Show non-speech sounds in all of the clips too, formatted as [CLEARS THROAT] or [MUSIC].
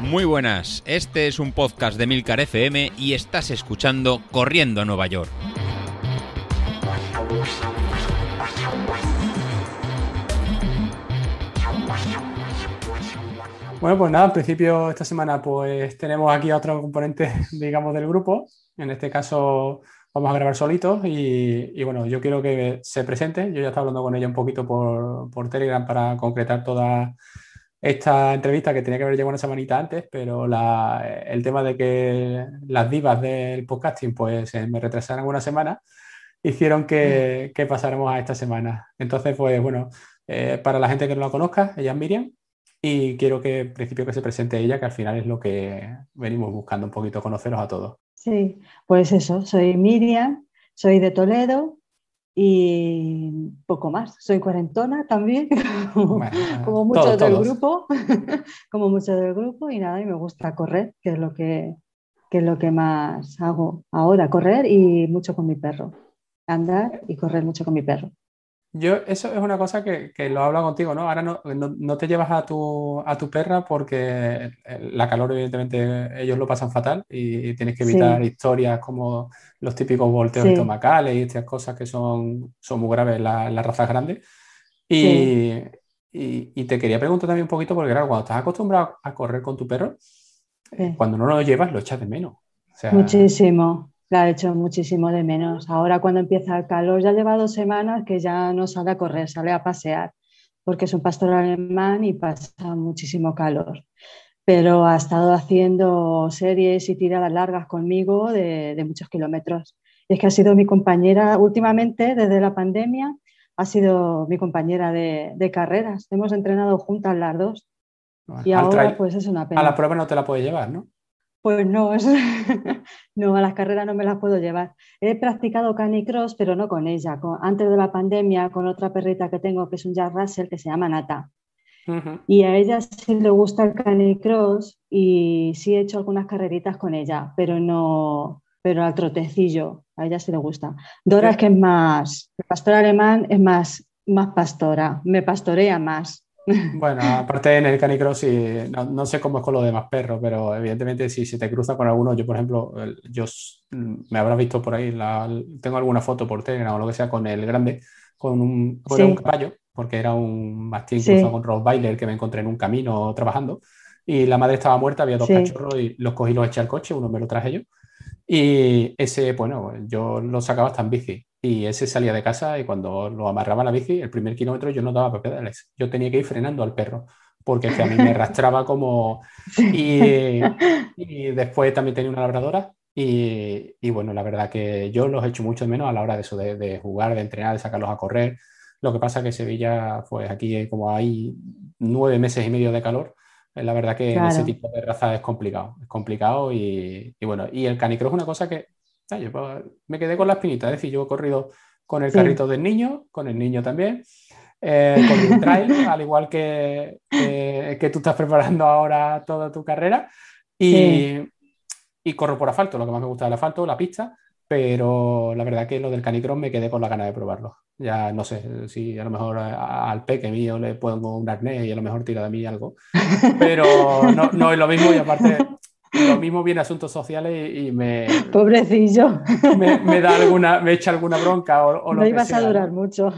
Muy buenas, este es un podcast de Milcar FM y estás escuchando Corriendo a Nueva York. Bueno, pues nada, en principio esta semana pues tenemos aquí a otro componente, [LAUGHS] digamos, del grupo. En este caso vamos a grabar solitos y, bueno, yo quiero que se presente. Yo ya estaba hablando con ella un poquito por, por Telegram para concretar toda esta entrevista que tenía que haber llegado una semanita antes, pero el tema de que las divas del podcasting pues me retrasaran una semana, hicieron que, que, pasáramos a esta semana. Entonces, pues bueno, eh, para la gente que no la conozca, ella es Miriam y quiero que en principio que se presente ella, que al final es lo que venimos buscando un poquito, conoceros a todos. Sí, pues eso, soy Miriam, soy de Toledo, y poco más. Soy cuarentona también, [LAUGHS] como muchos del grupo, [LAUGHS] como muchos del grupo y nada, y me gusta correr, que es lo que, que es lo que más hago ahora, correr y mucho con mi perro, andar y correr mucho con mi perro. Yo, eso es una cosa que, que lo hablo contigo, ¿no? Ahora no, no, te llevas a tu, a tu, perra porque la calor, evidentemente, ellos lo pasan fatal y, tienes que evitar historias como los típicos volteos estomacales y estas cosas que son, son muy graves en las razas grandes. Y, y, y, te quería preguntar también un poquito, porque claro, cuando estás acostumbrado a correr con tu perro, cuando no lo llevas, lo echas de menos. Muchísimo. La he hecho muchísimo de menos. Ahora cuando empieza el calor, ya lleva dos semanas que ya no sale a correr, sale a pasear, porque es un pastor alemán y pasa muchísimo calor. Pero ha estado haciendo series y tiradas largas conmigo de, muchos kilómetros. Y es que ha sido mi compañera últimamente, desde la pandemia, ha sido mi compañera de, carreras. Hemos entrenado juntas las dos. y ahora pues es una pena. A la prueba no te la puedes llevar, ¿no? Pues no, [LAUGHS] no, a las carreras no me las puedo llevar. He practicado canicross, pero no con ella. antes de la pandemia, con otra perrita que tengo, que es un Jack Russell, que se llama Nata. Y a ella sí le gusta el canicross y sí he hecho algunas carreritas con ella, pero no, pero al trotecillo, a ella sí le gusta. Dora es que es más, el pastor alemán es más, más pastora, me pastorea más. Bueno, aparte en el canicross, y no, sé cómo es con los demás perros, pero evidentemente si se te cruza con alguno, yo por ejemplo, yo me habrás visto por ahí, tengo alguna foto por Telegram o lo que sea con el grande, con un, un caballo, porque era un mastín cruzado con Rottweiler que me encontré en un camino trabajando, y la madre estaba muerta, había dos cachorros y los cogí y los eché al coche, uno me lo traje yo, y ese, bueno, yo lo sacaba hasta en bici. Y ese salía de casa y cuando lo amarraba a la bici, el primer kilómetro yo no daba pedales. Yo tenía que ir frenando al perro porque a mí me [LAUGHS] arrastraba como... Y, [LAUGHS] y, después también tenía una labradora y, y, bueno, la verdad que yo los he hecho mucho menos a la hora de eso, de, de, jugar, de entrenar, de sacarlos a correr. Lo que pasa que Sevilla, pues aquí como hay nueve meses y medio de calor, la verdad que en ese tipo de raza es complicado, es complicado y, y bueno, y el canicross es una cosa que pues, me quedé con la espinita, es decir, yo he corrido con el carrito del niño, con el niño también, eh, con el trail, [LAUGHS] al igual que, que tú estás preparando ahora toda tu carrera, y, y, corro por asfalto, lo que más me gusta del asfalto, la pista, pero la verdad que lo del canicross me quedé con la gana de probarlo. Ya no sé si a lo mejor al peque mío le pongo un arnés y a lo mejor tira de mí algo, pero no, no es lo mismo y aparte lo mismo viene asuntos sociales y, me. Pobrecillo. Me, da alguna, me echa alguna bronca o, lo no ibas a durar mucho.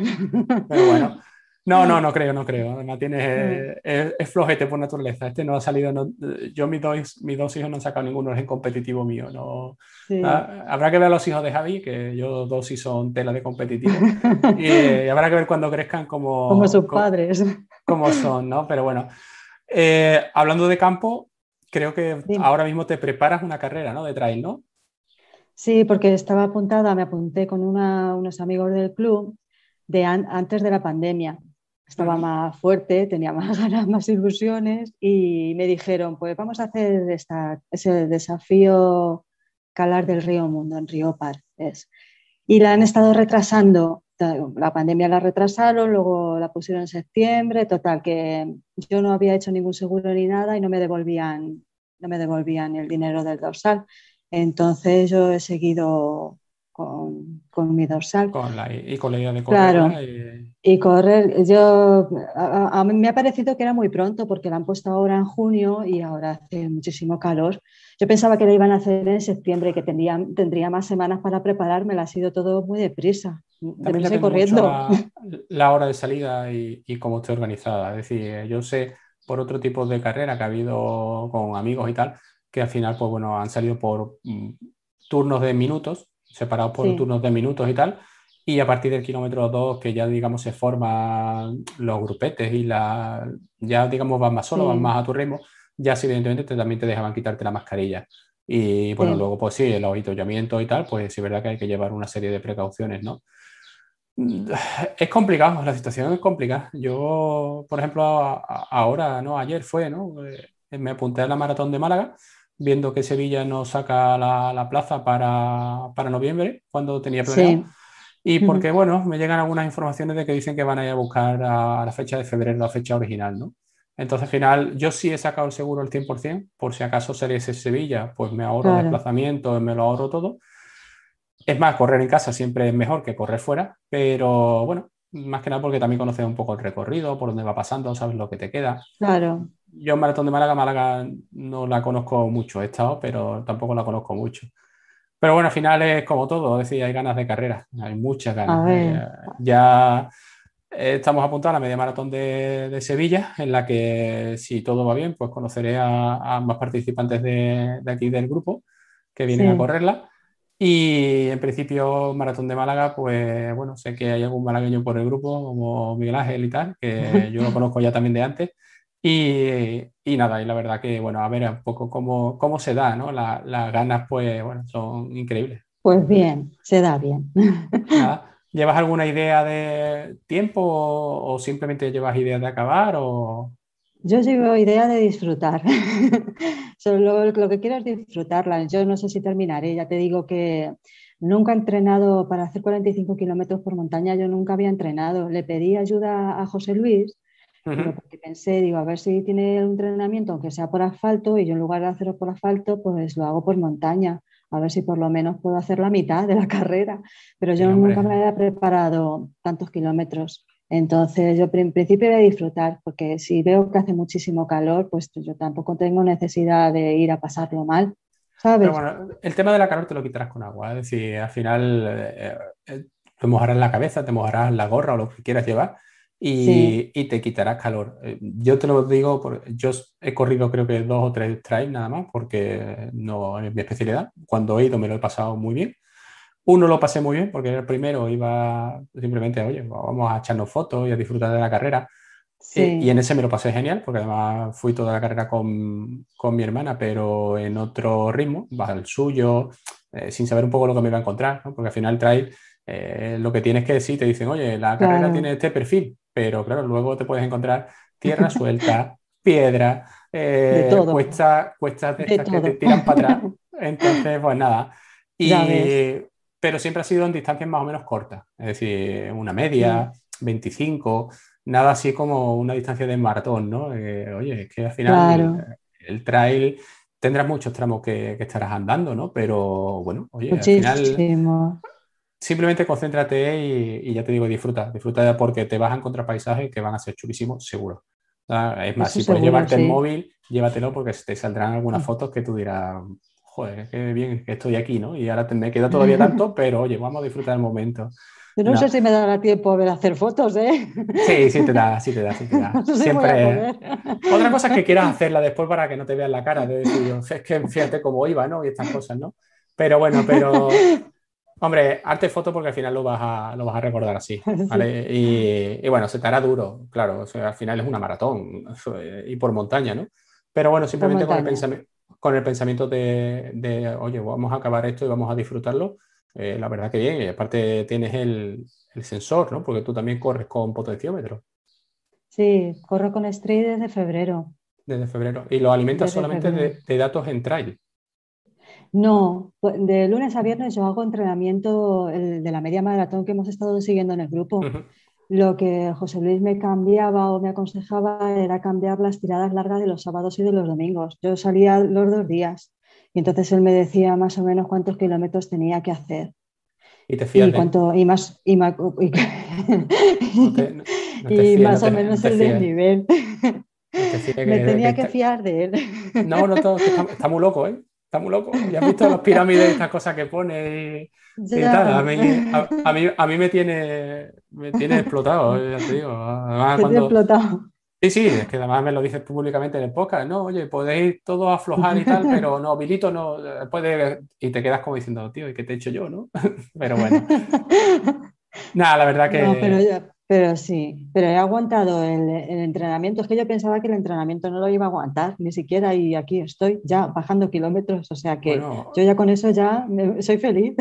Pero bueno. No, no, no creo, no creo. Además, tiene, mm. es, flojete por naturaleza. Este no ha salido. yo, mis dos, mis dos hijos no han sacado ninguno en competitivo mío. No, ah, habrá que ver a los hijos de Javi, que yo dos sí son tela de competitivo. y, habrá que ver cuando crezcan como. Como sus padres. Como son, ¿no? Pero bueno. Eh, hablando de campo, creo que ahora mismo te preparas una carrera, ¿no? De trail, ¿no? Sí, porque estaba apuntada, me apunté con unos amigos del club de antes de la pandemia. Estaba más fuerte, tenía más [LAUGHS] ganas, más ilusiones y me dijeron, pues vamos a hacer esta, ese desafío calar del Río Mundo en Río Par. Y la han estado retrasando la pandemia la retrasaron, luego la pusieron en septiembre, total, que yo no había hecho ningún seguro ni nada y no me devolvían, no me devolvían el dinero del dorsal. Entonces yo he seguido con, mi dorsal. y con la idea de correr. Claro. Y correr, yo, a, mí me ha parecido que era muy pronto porque la han puesto ahora en junio y ahora hace muchísimo calor. Yo pensaba que la iban a hacer en septiembre y que tendría, tendría más semanas para prepararme, ha sido todo muy deprisa, deprisa y corriendo. La, hora de salida y, y cómo estoy organizada. Es decir, yo sé por otro tipo de carrera que ha habido con amigos y tal, que al final, pues bueno, han salido por mm, turnos de minutos, separados por turnos de minutos y tal, y a partir del kilómetro 2, que ya digamos se forman los grupetes y la, ya digamos van más solo, van más a tu ritmo, ya sí, evidentemente también te dejaban quitarte la mascarilla. Y bueno, luego pues sí, el avituallamiento y tal, pues sí es verdad que hay que llevar una serie de precauciones, ¿no? [SIGHS] Es complicado, la situación es complicada. Yo, por ejemplo, ahora, ¿no? Ayer fue, ¿no? Eh, me apunté a la maratón de Málaga, viendo que Sevilla no saca la, plaza para, para, noviembre, cuando tenía planeado. Y porque, bueno, me llegan algunas informaciones de que dicen que van a ir a buscar a, la fecha de febrero, la fecha original, ¿no? Entonces, al final, yo sí he sacado el seguro al 100%, por si acaso ese Sevilla, pues me ahorro el desplazamiento, me lo ahorro todo. Es más, correr en casa siempre es mejor que correr fuera, pero bueno, más que nada porque también conoces un poco el recorrido, por dónde va pasando, sabes lo que te queda. Claro. Yo en Maratón de Málaga, Málaga no la conozco mucho, he estado, pero tampoco la conozco mucho. Pero bueno, al final es como todo, es decir, hay ganas de carrera, hay muchas ganas. Eh, ya estamos apuntados a la media maratón de, Sevilla, en la que si todo va bien, pues conoceré a, a más participantes de, aquí del grupo que vienen a correrla. Y en principio, Maratón de Málaga, pues bueno, sé que hay algún malagueño por el grupo, como Miguel Ángel y tal, que [LAUGHS] yo lo conozco ya también de antes. Y, y, nada, y la verdad que, bueno, a ver un poco cómo, cómo se da, ¿no? las ganas, pues, bueno, son increíbles. Pues bien, se da bien. [LAUGHS] ¿Llevas alguna idea de tiempo o, simplemente llevas idea de acabar? O... Yo llevo idea de disfrutar. [LAUGHS] Solo lo que quiero es disfrutarla. Yo no sé si terminaré. Ya te digo que nunca he entrenado para hacer 45 kilómetros por montaña. Yo nunca había entrenado. Le pedí ayuda a José Luis porque pensé, digo, a ver si tiene un entrenamiento, aunque sea por asfalto, y yo en lugar de hacerlo por asfalto, pues lo hago por montaña, a ver si por lo menos puedo hacer la mitad de la [LAUGHS] carrera. Pero yo nunca me había preparado tantos kilómetros. Entonces, yo en principio voy a disfrutar, porque si veo que hace muchísimo calor, pues yo tampoco tengo necesidad de ir a pasarlo mal. ¿sabes? Pero bueno, el tema de la calor te lo quitarás con agua. Es decir, al final eh, eh, te mojarás la cabeza, te mojarás la gorra o lo que quieras llevar y, te quitarás calor. Eh, yo te lo digo, porque yo he corrido creo que dos o tres trails nada más, porque no es mi especialidad. Cuando he ido me lo he pasado muy bien. Uno lo pasé muy bien, porque el primero iba simplemente, oye, vamos a echarnos fotos y a disfrutar de la carrera. Eh, y en ese me lo pasé genial, porque además fui toda la carrera con, con mi hermana, pero en otro ritmo, va al suyo, eh, sin saber un poco lo que me iba a encontrar, porque al final trail lo que tienes que decir, te dicen, oye, la carrera tiene este perfil, pero claro, luego te puedes encontrar tierra [LAUGHS] suelta, piedra, eh, cuestas cuesta que te tiran para atrás. [LAUGHS] Entonces, pues nada. pero siempre ha sido en distancias más o menos cortas, es decir, una media, 25, nada así como una distancia de maratón, ¿no? Eh, oye, es que al final el, trail tendrás muchos tramos que, estarás andando, ¿no? Pero bueno, oye, al final simplemente concéntrate y, ya te digo, disfruta, disfruta porque te vas a encontrar paisajes que van a ser chulísimos, seguro. Es más, si puedes llevarte el móvil, llévatelo porque te saldrán algunas mm. fotos que tú dirás, joder, qué bien que estoy aquí, ¿no? Y ahora me queda todavía tanto, [LAUGHS] pero oye, vamos a disfrutar el momento. no, sé si me dará tiempo a hacer fotos, ¿eh? Sí, sí te da, sí te da, sí te da. [LAUGHS] Siempre. Otra cosa es que quieras [LAUGHS] hacerla después para que no te vean la cara, de decir, es que fíjate cómo iba, ¿no? Y estas cosas, ¿no? Pero bueno, pero Hombre, arte foto porque al final lo vas a, lo vas a recordar así, [LAUGHS] ¿vale? Y, bueno, se te hará duro, claro, al final es una maratón y por montaña, ¿no? Pero bueno, simplemente con el, pensamiento, con el pensamiento de, oye, vamos a acabar esto y vamos a disfrutarlo, eh, la verdad que bien, y aparte tienes el, sensor, ¿no? Porque tú también corres con potenciómetro. Sí, corro con Street desde febrero. Desde febrero. Y lo alimentas solamente de, de datos en trail. No, pues, de lunes a viernes yo hago entrenamiento de la media maratón que hemos estado siguiendo en el grupo. Lo que José Luis me cambiaba o me aconsejaba era cambiar las tiradas largas de los sábados y de los domingos. Yo salía los dos días y entonces él me decía más o menos cuántos kilómetros tenía que hacer. Y te fías y cuánto, y más, y, ma- y- no te- no- no te y fías, más o menos el desnivel. te Me tenía que fiar de él. No, no, está, está muy loco, ¿eh? Está muy loco. Ya has visto las pirámides, estas cosas que pone y, y tal. A mí, a, a mí, a mí me tiene, me tiene explotado, ya te digo. Además, te cuando, explotado. Sí, sí, es que además me lo dices públicamente en el podcast, no, oye, podéis todos aflojar y tal, pero no, Vilito no eh, puede, y te quedas como diciendo, tío, ¿y qué te he hecho yo, no? [LAUGHS] Pero bueno, [LAUGHS] nada, la verdad que No, pero, ya- pero sí, pero he aguantado el, el entrenamiento. Es que yo pensaba que el entrenamiento no lo iba a aguantar, ni siquiera, y aquí estoy ya bajando kilómetros. O sea que bueno, yo ya con eso ya me- soy feliz.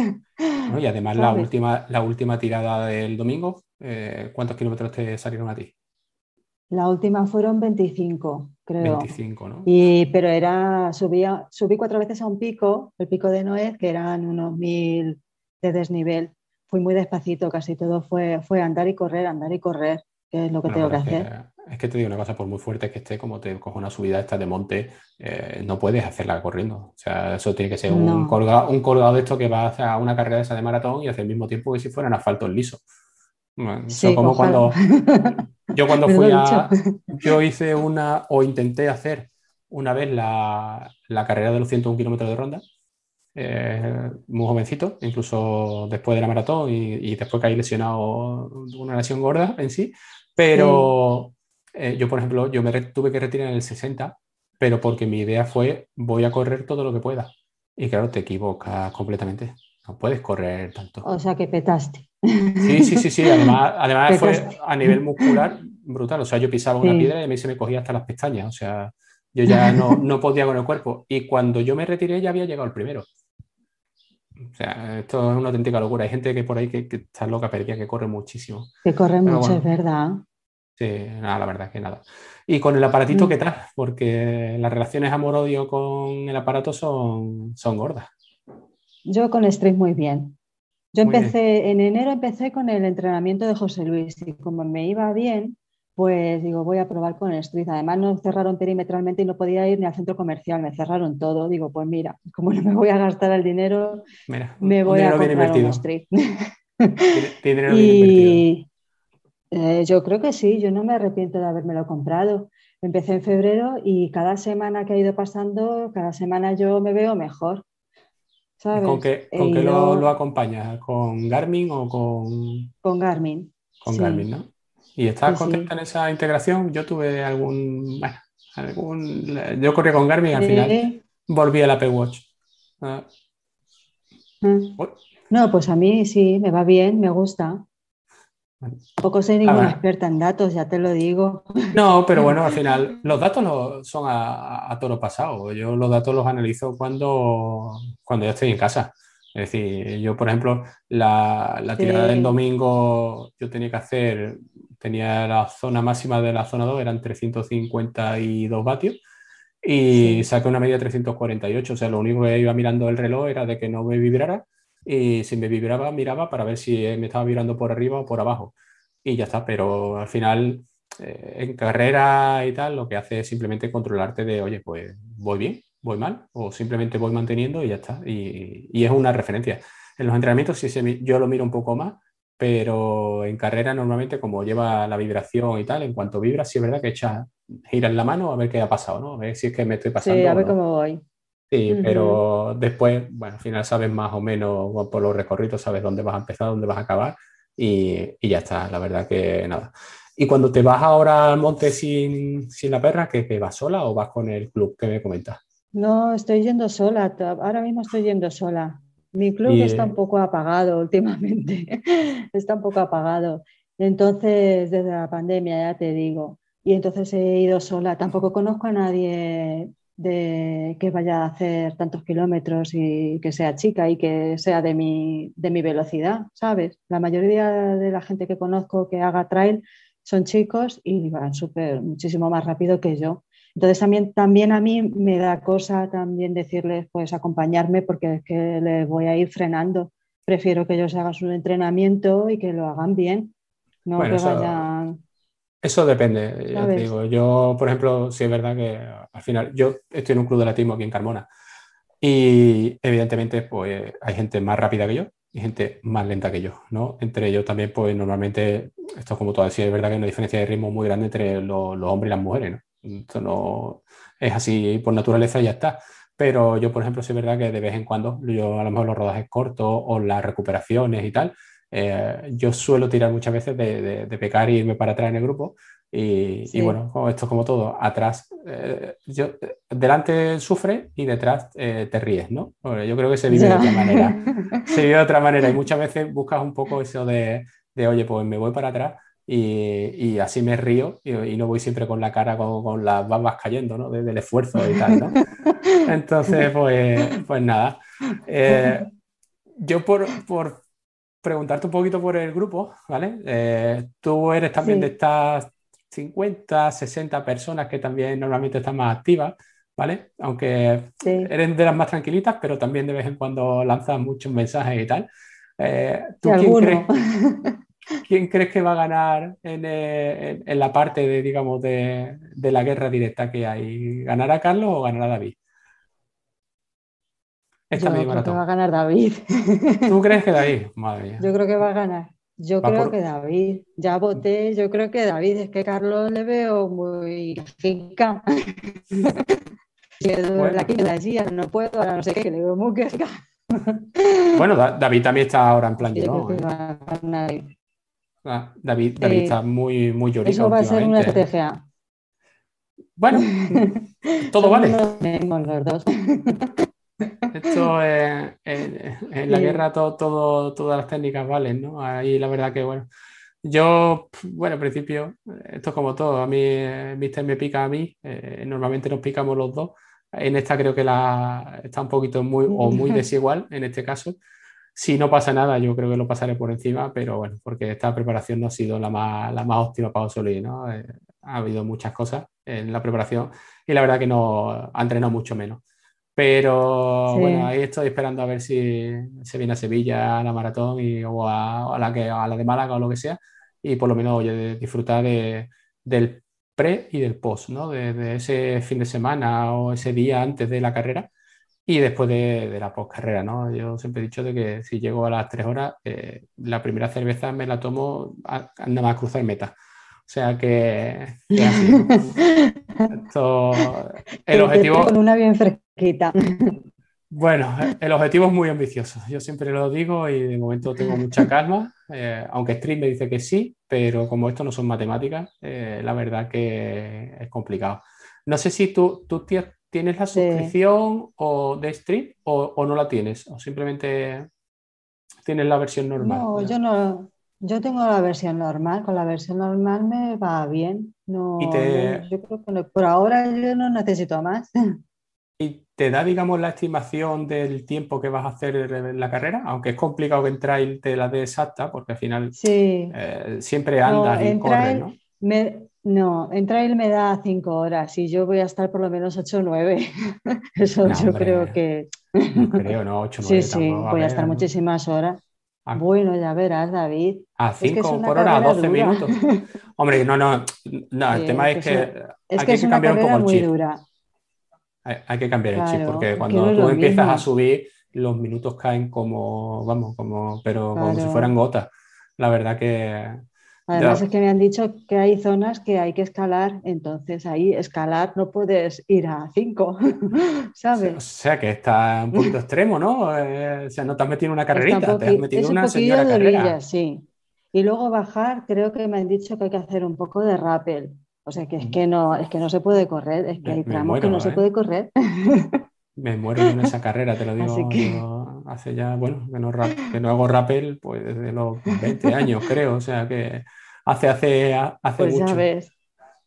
y además la última, la última tirada del domingo, eh, ¿cuántos kilómetros te salieron a ti? La última fueron 25, creo. 25, ¿no? Y, pero era, subía, subí cuatro veces a un pico, el pico de Noé, que eran unos mil de desnivel. Fui muy despacito, casi todo fue, fue andar y correr, andar y correr, que es lo que Bueno, tengo que hacer. que, es que te digo una cosa, por muy fuerte que esté, como te coge una subida esta de monte, eh, no puedes hacerla corriendo. O sea, eso tiene que ser un, No. colgado, un colgado de esto que va a una carrera de esa de maratón y hace el mismo tiempo que si fuera en asfalto liso. Bueno, Sí, como cuando [LAUGHS] yo cuando [LAUGHS] fui a, yo hice una o intenté hacer una vez la, la carrera de los 101 kilómetros de ronda, eh, muy jovencito, incluso después de la maratón y, y después caí lesionado, una lesión gorda en sí, pero eh, yo, por ejemplo, yo me tuve que retirar en el 60, pero porque mi idea fue voy a correr todo lo que pueda. Y claro, te equivocas completamente. No puedes correr tanto. O sea que petaste. Sí, sí, sí, sí. Además, además fue a nivel muscular brutal. O sea, yo pisaba una Sí. piedra y se me cogía hasta las pestañas. O sea, yo ya no, no podía con el cuerpo. Y cuando yo me retiré ya había llegado el primero. O sea, esto es una auténtica locura. Hay gente que por ahí que, que está loca perdida, que corre muchísimo. Que corre Pero mucho, bueno. es verdad. Sí, nada, la verdad es que nada. Y con el aparatito, Mm. ¿qué tal? Porque las relaciones amor-odio con el aparato son, son gordas. Yo con Street muy bien. Yo Muy bien. empecé, en enero empecé con el entrenamiento de José Luis y como me iba bien, pues digo, voy a probar con Street. Además nos cerraron perimetralmente y no podía ir ni al centro comercial, me cerraron todo. Digo, pues mira, [LAUGHS] como no me voy a gastar el dinero, Mira, me voy a comprar un. Street. Din- Dinero bien. [LAUGHS] Y eh, yo creo que sí, yo no me arrepiento de habérmelo comprado. Empecé en febrero y cada semana que ha ido pasando, cada semana yo me veo mejor. ¿Y ¿Sabes? ¿Con qué, con qué lo, lo acompañas? ¿Con Garmin o con, con Garmin. con Sí. Garmin, no? ¿Y Sí, sí. contenta en esa integración? Yo tuve algún, bueno, algún, yo corrí con Garmin y al final Eh, volví al Apple Watch. Ah, uy, No, pues a mí sí, me va bien, me gusta. Tampoco soy ninguna ver. experta en datos, ya te lo digo. No, pero bueno, al [LAUGHS] final los datos lo- son a, a toro pasado. Yo los datos los analizo cuando, cuando ya estoy en casa. Es decir, yo, por ejemplo, la, la tirada Sí. del domingo, yo tenía que hacer, tenía la zona máxima de la zona 2, eran 352 vatios, y Sí. saqué una media de 348. O sea, lo único que iba mirando el reloj era de que no me vibrara, y si me vibraba, miraba para ver si me estaba vibrando por arriba o por abajo. Y ya está, pero al final eh, en carrera y tal, lo que hace es simplemente controlarte de, oye, pues voy bien, voy mal, o simplemente voy manteniendo y ya está. Y, y es una referencia. En los entrenamientos sí se yo lo miro un poco más, pero en carrera normalmente como lleva la vibración y tal, en cuanto vibra, sí es verdad que echas, giras la mano a ver qué ha pasado, ¿no? A ver si es que me estoy pasando. Sí, a ver no. cómo voy. Sí, pero después, bueno, al final sabes más o menos por los recorridos, sabes dónde vas a empezar, dónde vas a acabar y, y ya está, la verdad que nada. Y cuando te vas ahora al monte sin, sin la perra, ¿qué, qué vas sola o vas con el club que me comentas? No, estoy yendo sola, ahora mismo estoy yendo sola. Mi club Y, está un poco apagado [LAUGHS] últimamente, está un poco apagado. Entonces, desde la pandemia, ya te digo, y entonces he ido sola. Tampoco conozco a nadie de que vaya a hacer tantos kilómetros y que sea chica y que sea de mi, de mi velocidad, ¿sabes? La mayoría de la gente que conozco que haga trail son chicos y van súper, muchísimo más rápido que yo. Entonces también, también a mí me da cosa también decirles, pues acompañarme porque es que les voy a ir frenando. Prefiero que ellos hagan su entrenamiento y que lo hagan bien, no Bueno, que vayan... Eso depende, ya te ¿Sabes? digo. Yo, por ejemplo, sí es verdad que al final yo estoy en un club de atletismo aquí en Carmona y evidentemente pues hay gente más rápida que yo y gente más lenta que yo, ¿no? Entre ellos también, pues normalmente, esto es como tú decías, es verdad que hay una diferencia de ritmo muy grande entre los, hombres y las mujeres, ¿no? Esto no es así por naturaleza y ya está. Pero yo, por ejemplo, sí es verdad que de vez en cuando, yo a lo mejor los rodajes cortos o las recuperaciones y tal, eh, yo suelo tirar muchas veces de, de, pecar e irme para atrás en el grupo. Y, bueno, esto es como todo, atrás, eh, yo, delante sufre y detrás eh, te ríes, ¿no? yo creo que se vive de otra manera. [LAUGHS] Se vive de otra manera y muchas veces buscas un poco eso de, de oye, pues me voy para atrás y, y, así me río y, no voy siempre con la cara con, con las babas cayendo, ¿no? Desde el esfuerzo y tal, ¿no? [LAUGHS] Entonces, pues, pues nada. Eh, yo por, por, preguntarte un poquito por el grupo, ¿vale? Eh, tú eres también de estas 50, 60 personas que también normalmente están más activas, ¿vale? Aunque eres de las más tranquilitas, pero también de vez en cuando lanzas muchos mensajes y tal. Eh, ¿Tú quién crees, [LAUGHS] ¿Quién crees que va a ganar eh, en, la parte de, digamos, de, la guerra directa que hay? ¿Ganará Carlos o ganará David? Esta Yo creo que va a ganar David. ¿Tú [LAUGHS] crees que David? Madre mía. Yo creo que va a ganar. Yo creo que David. Ya voté, yo creo que David. Es que Carlos le veo muy finca. [LAUGHS] bueno. la no puedo, ahora no sé qué, le veo muy Bueno, David también está ahora en plan yo, ¿no? Ah, David, David está muy, muy llorido. Eso va a ser una estrategia. Bueno, [LAUGHS] todo vale. Los [LAUGHS] dos. Esto en la guerra todo, todo, todas las técnicas valen, ¿no? Ahí la verdad que bueno. Yo, bueno, al principio, esto es como todo. A mí, eh, Mister me pica a mí. Eh, normalmente nos picamos los dos. En esta creo que la está un poquito muy o muy [LAUGHS] desigual en este caso. Si no pasa nada, yo creo que lo pasaré por encima, pero bueno, porque esta preparación no ha sido la más, la más óptima para Osoli, ¿no? Eh, ha habido muchas cosas en la preparación y la verdad que no ha entrenado mucho menos. Pero bueno, ahí estoy esperando a ver si se viene a Sevilla a la maratón y, o, a, la que, a la de Málaga o lo que sea, y por lo menos oye, disfrutar de, del pre y del post, ¿no? De, de, ese fin de semana o ese día antes de la carrera y después de, de la postcarrera, ¿no? Yo siempre he dicho de que si llego a las tres horas, eh, la primera cerveza me la tomo nada más cruzar meta. O sea que, [LAUGHS] Esto, el objetivo... Con una bien fresquita. Bueno, el objetivo es muy ambicioso. Yo siempre lo digo y de momento tengo mucha calma, eh, aunque Stream me dice que sí, pero como esto no son matemáticas, eh, la verdad que es complicado. No sé si tú, tú ¿Tienes la suscripción o de Stream o, no la tienes? ¿O simplemente tienes la versión normal? No, yo no. Yo tengo la versión normal. Con la versión normal me va bien. No, yo creo que por ahora yo no necesito más. [LAUGHS] ¿Y te da, digamos, la estimación del tiempo que vas a hacer en la carrera? Aunque es complicado que en trail te la dé exacta, porque al final eh, siempre andas y corres, ¿no? No, en trail me da cinco horas y yo voy a estar por lo menos ocho o nueve. [LAUGHS] Eso yo creo que. No [LAUGHS] creo, no, ocho nueve. Sí, sí, voy a, estar muchísimas horas. Ah. Bueno, ya verás, David. A cinco por hora, a doce minutos. [LAUGHS] Hombre, no, no, no, el tema es que, hay que, cambiar un poco el chip. Dura. Hay, que cambiar el chip porque cuando tú empiezas a subir, los minutos caen como, vamos, como, pero como si fueran gotas. La verdad que Además es que me han dicho que hay zonas que hay que escalar, entonces ahí escalar no puedes ir a 5, [LAUGHS] ¿sabes? O sea que está un poquito extremo, ¿no? Eh, o sea, no te has metido en una carrerita, te has metido en una señora de carrera. sí. Y luego bajar, creo que me han dicho que hay que hacer un poco de rappel. O sea que es que no, es que no se puede correr, es que hay tramos que no se ¿eh? puede correr. Me muero en esa carrera, te lo [LAUGHS] digo. Hace ya, bueno, que no, que no hago rappel pues desde los 20 años, creo. O sea que hace, hace, hace pues mucho. Ya ves.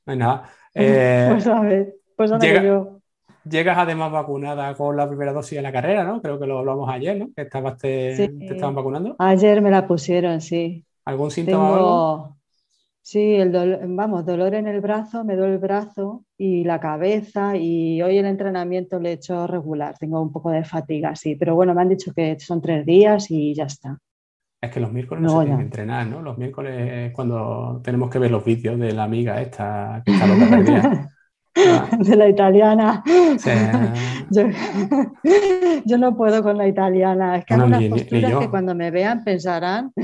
No nada. [LAUGHS] Eh, pues sabes. Pues yo. Llegas además vacunada con la primera dosis de la carrera, ¿no? Creo que lo hablamos ayer, ¿no? Que estabas te, te estaban vacunando. Ayer me la pusieron, sí. ¿Algún síntoma? Tengo... Sí, el dolor, vamos, dolor en el brazo, me duele el brazo y la cabeza y hoy el entrenamiento le he hecho regular, tengo un poco de fatiga, sí, pero bueno, me han dicho que son tres días y ya está. Es que los miércoles no, se tienen que entrenar, ¿no? Los miércoles es cuando tenemos que ver los vídeos de la amiga esta que está loca [LAUGHS] [LAUGHS] de la italiana. [LAUGHS] Yo, no puedo con la italiana. Es que hay unas posturas que cuando me vean pensarán. [LAUGHS]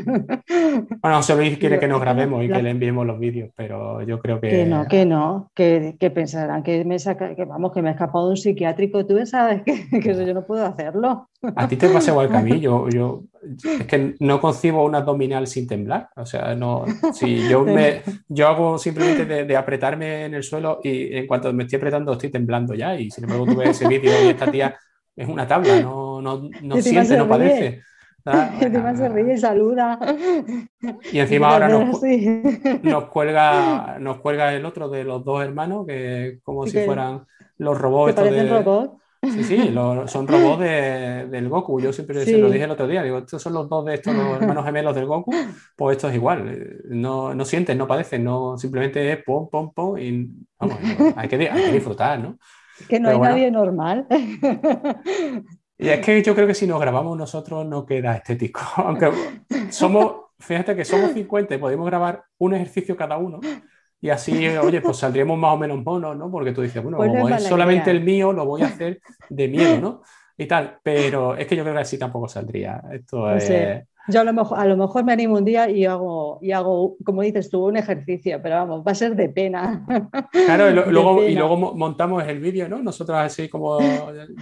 Bueno, Luis quiere que nos grabemos y que le enviemos los vídeos, pero yo creo que. Que no, que no, que, que pensarán que me saca, que vamos, que me he escapado de un psiquiátrico. Tú sabes que, que yo no puedo hacerlo. A ti te pasa igual que a mí. Yo, yo es que no concibo un abdominal sin temblar. O sea, no, si yo [LAUGHS] me yo hago simplemente de, apretarme en el suelo y en cuanto me estoy apretando estoy temblando ya. Y sin embargo, tú ves ese vídeo y esta tía es una tabla, no, no, no siente, no padece. [LAUGHS] Y encima se ríe y saluda. Y encima [LAUGHS] ahora nos, nos, cuelga, nos cuelga el otro de los dos hermanos, que como si fueran los robots. De... robots. Sí, sí, son robots del Goku. Yo siempre se lo dije el otro día. Digo, estos son los dos de estos hermanos gemelos del Goku. Pues esto es igual. No, no sienten, no padecen, no, simplemente es pom, pom, pom. Y vamos, hay que, disfrutar, ¿no? Que no hay nadie normal. Y es que yo creo que si nos grabamos nosotros no queda estético. [LAUGHS] Aunque somos, fíjate que somos 50 y podemos grabar un ejercicio cada uno. Y así, oye, pues saldríamos más o menos monos, ¿no? Porque tú dices, bueno, pues como es solamente el mío, lo voy a hacer de [LAUGHS] miedo, ¿no? Y tal. Pero es que yo creo que así tampoco saldría. Esto es... Yo a lo, mejor, a lo mejor me animo un día y hago, y hago, como dices tú, un ejercicio, pero vamos, va a ser de pena. [LAUGHS] Claro, y, [LAUGHS] luego, y luego montamos el vídeo, ¿no? Nosotros así como,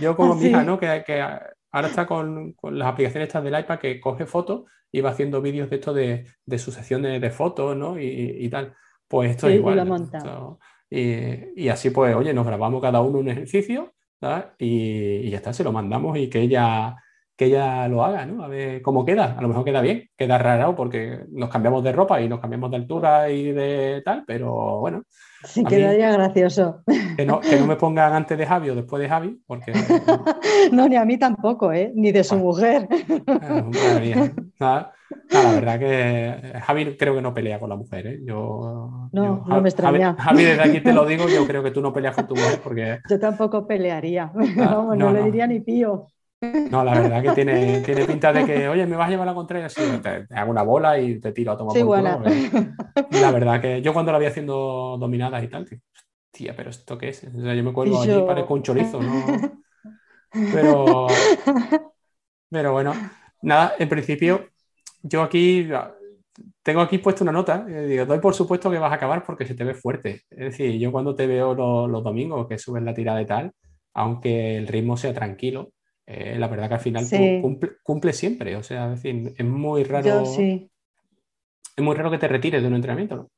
yo como mi hija, ¿no? Que, que ahora está con, con, las aplicaciones estas del iPad que coge fotos y va haciendo vídeos de esto de, de sucesión de, de fotos, ¿no? Y, y, tal. Pues esto es igual. Y, y, así pues, oye, nos grabamos cada uno un ejercicio y, y, ya está, se lo mandamos y que ella, que ella lo haga, ¿no? A ver cómo queda. A lo mejor queda bien, queda raro porque nos cambiamos de ropa y nos cambiamos de altura y de tal, pero bueno. Sí, quedaría gracioso. Que no, que no, me pongan antes de Javi o después de Javi, porque... [LAUGHS] no, ni a mí tampoco, ¿eh? Ni de su mujer. Nada, la verdad que Javi creo que no pelea con la mujer, ¿eh? Yo, no, no me extraña. Javi, desde aquí te lo digo, yo creo que tú no peleas con tu mujer porque... [LAUGHS] Yo tampoco pelearía, [LAUGHS] no, no, le diría ni pío. No, la verdad que tiene, [LAUGHS] tiene pinta de que, oye, me vas a llevar a la contraria, sí, te, hago una bola y te tiro a tomar por culo. La verdad que yo cuando la vi haciendo dominadas y tal, tía, pero ¿esto qué es? O sea, yo me cuelgo allí y parezco un chorizo, ¿no? Pero, pero bueno, nada, en principio yo aquí tengo aquí puesto una nota, eh, digo, doy por supuesto que vas a acabar porque se te ve fuerte. Es decir, yo cuando te veo los, domingos que subes la tirada y tal, aunque el ritmo sea tranquilo, eh, la verdad que al final cumple, siempre. O sea, es decir, es muy raro. Es muy raro que te retires de un entrenamiento, ¿no?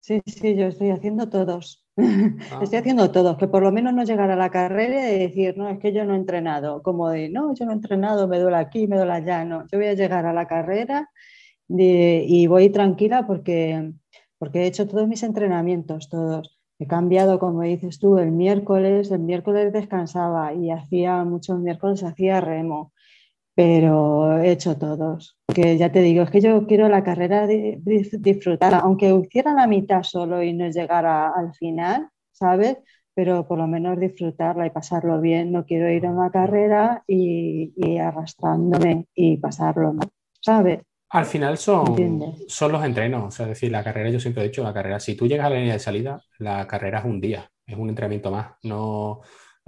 Sí, sí, yo estoy haciendo todos. [LAUGHS] Ah. Estoy haciendo todos, que por lo menos no llegar a la carrera y decir, no, es que yo no he entrenado. Como de, no, yo no he entrenado, me duele aquí, me duele allá. No, yo voy a llegar a la carrera y voy tranquila porque, porque he hecho todos mis entrenamientos, todos. He cambiado, como dices tú, el miércoles, el miércoles descansaba y hacía muchos miércoles hacía remo, pero he hecho todos. Que ya te digo, es que yo quiero la carrera disfrutar, aunque hiciera la mitad solo y no llegara al final, ¿sabes? Pero por lo menos disfrutarla y pasarlo bien. No quiero ir a una carrera y, y arrastrándome y pasarlo mal, ¿sabes? Al final son, son los entrenos, o sea, es decir, la carrera, yo siempre he dicho, la carrera, si tú llegas a la línea de salida, la carrera es un día, es un entrenamiento más. No,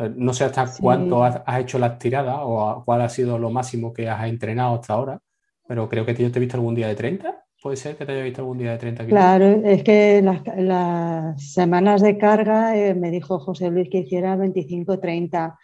no sé hasta cuánto has, hecho las tiradas o cuál ha sido lo máximo que has entrenado hasta ahora, pero creo que yo te he visto algún día de 30. ¿Puede ser que te haya visto algún día de 30? Claro, es que las, semanas de carga eh, me dijo José Luis que hiciera 25-30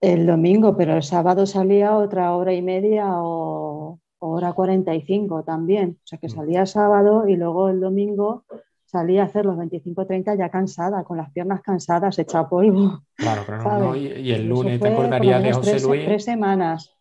el domingo, pero el sábado salía otra hora y media o, hora 45 también. O sea que mm. salía sábado y luego el domingo salía a hacer los 25-30 ya cansada, con las piernas cansadas, hecha polvo. Claro, claro. y, el lunes te acordarías de José Luis. Tres semanas.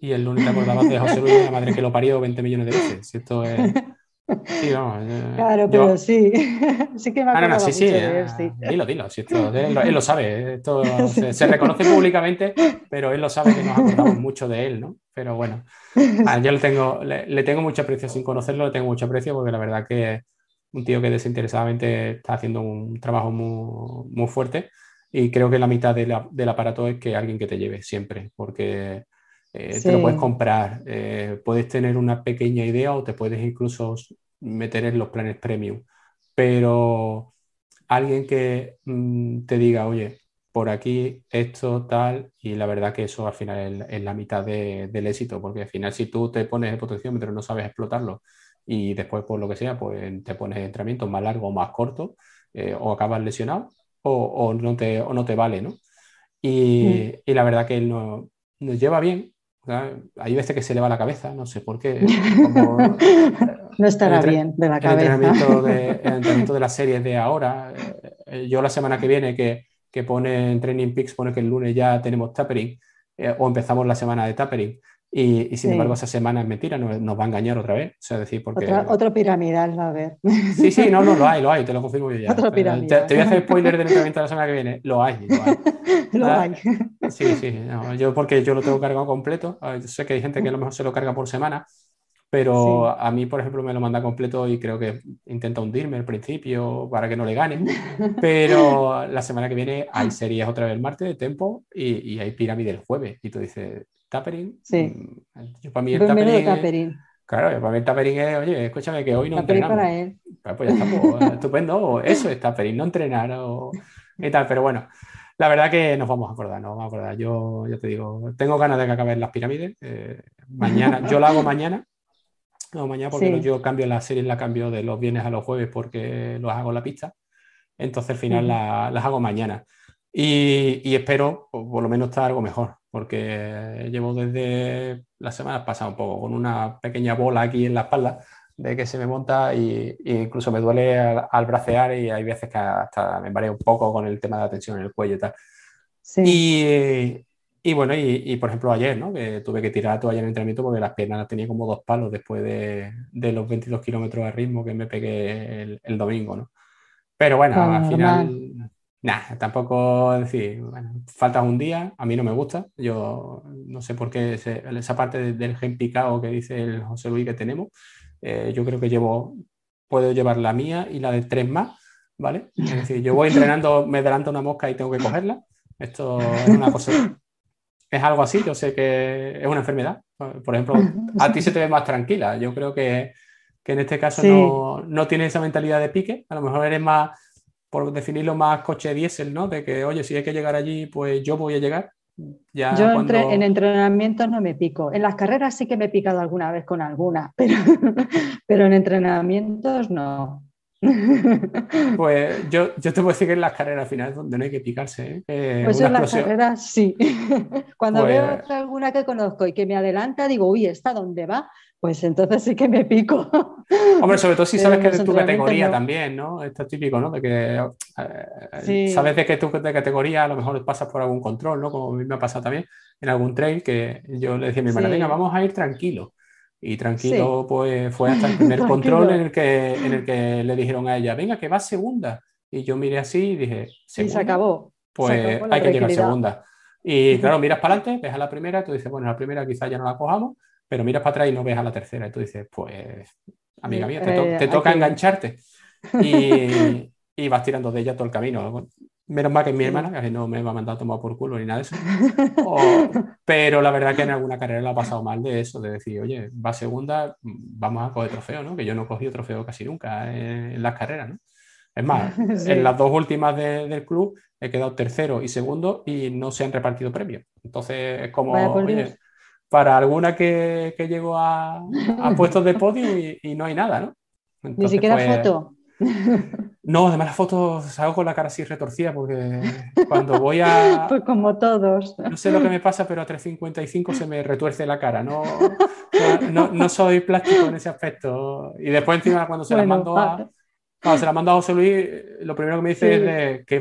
Y el lunes te acordabas de José Luis, la madre que lo parió 20 millones de veces. esto es. [LAUGHS] Sí, vamos, claro, pero sí. [LAUGHS] sí que me acuerdo no, no, sí, sí, de él, sí. Dilo, dilo. él, lo sabe. Esto [LAUGHS] se, reconoce públicamente, pero él lo sabe que nos acordamos mucho de él, ¿no? Pero bueno, ah, yo le tengo, le, tengo mucho aprecio. Sin conocerlo, le tengo mucho aprecio porque la verdad que un tío que desinteresadamente está haciendo un trabajo muy, muy fuerte y creo que la mitad del aparato es que alguien que te lleve siempre, porque eh, te lo puedes comprar, eh, puedes tener una pequeña idea o te puedes incluso meter en los planes premium, pero alguien que mm, te diga, oye, por aquí esto, tal, y la verdad que eso al final es, la mitad del éxito, porque al final si tú te pones el potenciómetro y no sabes explotarlo y después por lo que sea, pues te pones entrenamientos más largos o más cortos, eh, o acabas lesionado o, no te, o no te vale, ¿no? Y, mm. y la verdad que él no, nos lleva bien, hay veces que se le va la cabeza, no sé por qué. [LAUGHS] no estará bien de la cabeza. El entrenamiento de, las [LAUGHS] series de ahora, eh, yo la semana que viene que, que pone en Training Peaks, pone que el lunes ya tenemos tapering eh, o empezamos la semana de tapering. Y, sin embargo, esa semana es mentira, nos, va a engañar otra vez. O sea, decir, porque... otro piramidal va a haber. Sí, sí, no, no, lo hay, lo hay, te lo confirmo yo ya. Otro piramidal. Te, voy a hacer spoiler del entrenamiento de la semana que viene. Lo hay, lo hay. [LAUGHS] lo ah, hay. Sí, sí, yo porque yo lo tengo cargado completo. Yo sé que hay gente que a lo mejor se lo carga por semana, pero a mí, por ejemplo, me lo manda completo y creo que intenta hundirme al principio para que no le gane. [LAUGHS] Pero la semana que viene hay series otra vez el martes de tempo y, y hay pirámide el jueves. Y tú dices, tapering. Sí. Mm, para mí el tapering, Claro, para mí el tapering es, oye, escúchame que hoy no entrenamos. para él. Pues ya está, pues, [LAUGHS] estupendo. Eso es tapering, no entrenar o, y tal. Pero bueno, la verdad que nos vamos a acordar, nos vamos a acordar. Yo, yo te digo, tengo ganas de que acaben las pirámides. Eh, mañana, yo lo hago mañana. No, mañana porque yo cambio la serie, la cambio de los viernes a los jueves porque los hago en la pista. Entonces al final las hago mañana. Y, y espero por lo menos estar algo mejor porque llevo desde la semana pasada un poco con una pequeña bola aquí en la espalda de que se me monta y, incluso me duele al, bracear y hay veces que hasta me mareo un poco con el tema de la tensión en el cuello y tal. Y, y, bueno, y, por ejemplo ayer, ¿no? Que tuve que tirar la toalla en entrenamiento porque las piernas las tenía como dos palos después de, de los 22 kilómetros de ritmo que me pegué el, el domingo, ¿no? Pero bueno, al final Nah, tampoco decir, bueno, falta un día, a mí no me gusta, yo no sé por qué esa parte del gen picado que dice el José Luis que tenemos, eh, yo creo que llevo, puedo llevar la mía y la de tres más, ¿vale? Es decir, yo voy entrenando, [LAUGHS] me adelanto una mosca y tengo que cogerla, esto es una cosa, es algo así, yo sé que es una enfermedad, por ejemplo, a ti se te ve más tranquila, yo creo que, que en este caso no, no tienes esa mentalidad de pique, a lo mejor eres más por definirlo más coche diésel, ¿no? De que, oye, si hay que llegar allí, pues yo voy a llegar. Ya yo en entrenamientos no me pico. En las carreras sí que me he picado alguna vez con alguna, [LAUGHS] pero, pero en entrenamientos no. [LAUGHS] Pues yo, yo te puedo decir que en las carreras finales donde no hay que picarse. ¿eh? eh pues en las carreras sí. [LAUGHS] Cuando pues veo alguna que conozco y que me adelanta, digo, uy, ¿esta dónde va? Pues entonces sí que me pico. [LAUGHS] Hombre, sobre todo si sabes que es tu categoría también, ¿no? Esto es típico, ¿no? De que eh, sabes de que tu de categoría a lo mejor pasas por algún control, ¿no? Como a mí me ha pasado también en algún trail que yo le decía a mi hermana, venga, vamos a ir tranquilo. Y tranquilo, pues fue hasta el [LAUGHS] primer control en el, que, en el que le dijeron a ella, venga, que va segunda. Y yo miré así y dije, ¿segunda? Y se acabó. Pues hay que llegar segunda. Y claro, miras para adelante, ves a la primera, tú dices, bueno, la primera quizás ya no la cojamos, pero miras para atrás y no ves a la tercera y tú dices, pues, amiga mía, te, eh, toca engancharte [LAUGHS] y, y, vas tirando de ella todo el camino. Menos mal que es mi hermana, que no me va a mandar a tomar por culo ni nada de eso. pero la verdad que en alguna carrera le ha pasado mal de eso, de decir, oye, va segunda, vamos a coger trofeo, ¿no? Que yo no he cogido trofeo casi nunca en, las carreras, ¿no? Es más, [LAUGHS] en las dos últimas del club he quedado tercero y segundo y no se han repartido premios. Entonces es como, oye, para alguna que, que llegó a, a, [LAUGHS] puestos de podio y, no hay nada, ¿no? Ni siquiera pues, foto. [LAUGHS] No, además las fotos salgo con la cara así retorcida porque [LAUGHS] cuando voy a... Pues como todos. No sé lo que me pasa, pero a 3.55 se me retuerce la cara. No, no, no soy plástico en ese aspecto. Y después encima cuando se la mando a... Cuando se la mando a José Luis, lo primero que me dice es de, que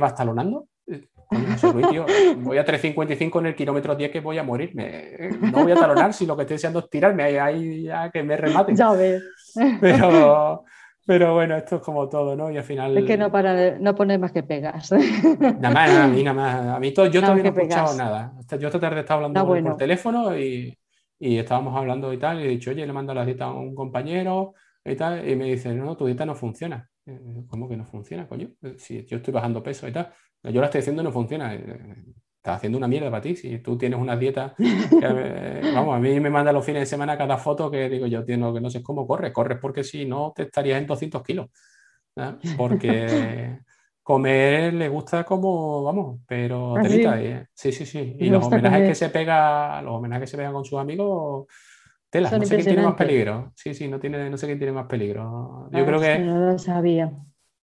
voy a 3.55 en el kilómetro 10 que voy a morirme. No voy a talonar si lo que estoy deseando es tirarme ahí ya que me rematen. Ya ves. [LAUGHS] Pero, pero bueno, esto es como todo, ¿no? Y al final... Es que no, para, no pones más que pegas. [LAUGHS] Nada más, a mí nada más. A mí todo, yo todavía no he escuchado nada. Yo esta tarde estaba hablando por teléfono y, y, estábamos hablando y tal, y he dicho, oye, le mando la dieta a un compañero y tal, y me dice, no, tu dieta no funciona. Eh, ¿Cómo que no funciona, coño? Si yo estoy bajando peso y tal. Yo la estoy haciendo y no funciona. Eh, está haciendo una mierda para ti. Si tú tienes una dieta, [LAUGHS] eh, vamos, a mí me manda los fines de semana cada foto que digo yo, que no sé cómo corres. Corres porque si no te estarías en 200 kilos. Porque, [LAUGHS] Comer le gusta como, vamos, pero ¿Ah, telita. sí? eh. Sí, sí, sí. Y los homenajes que se pega, los homenajes que se pegan con sus amigos, tela. Son No sé quién tiene más peligro. Sí, sí, no tiene, no sé quién tiene más peligro. Yo Ah, creo que no lo sabía.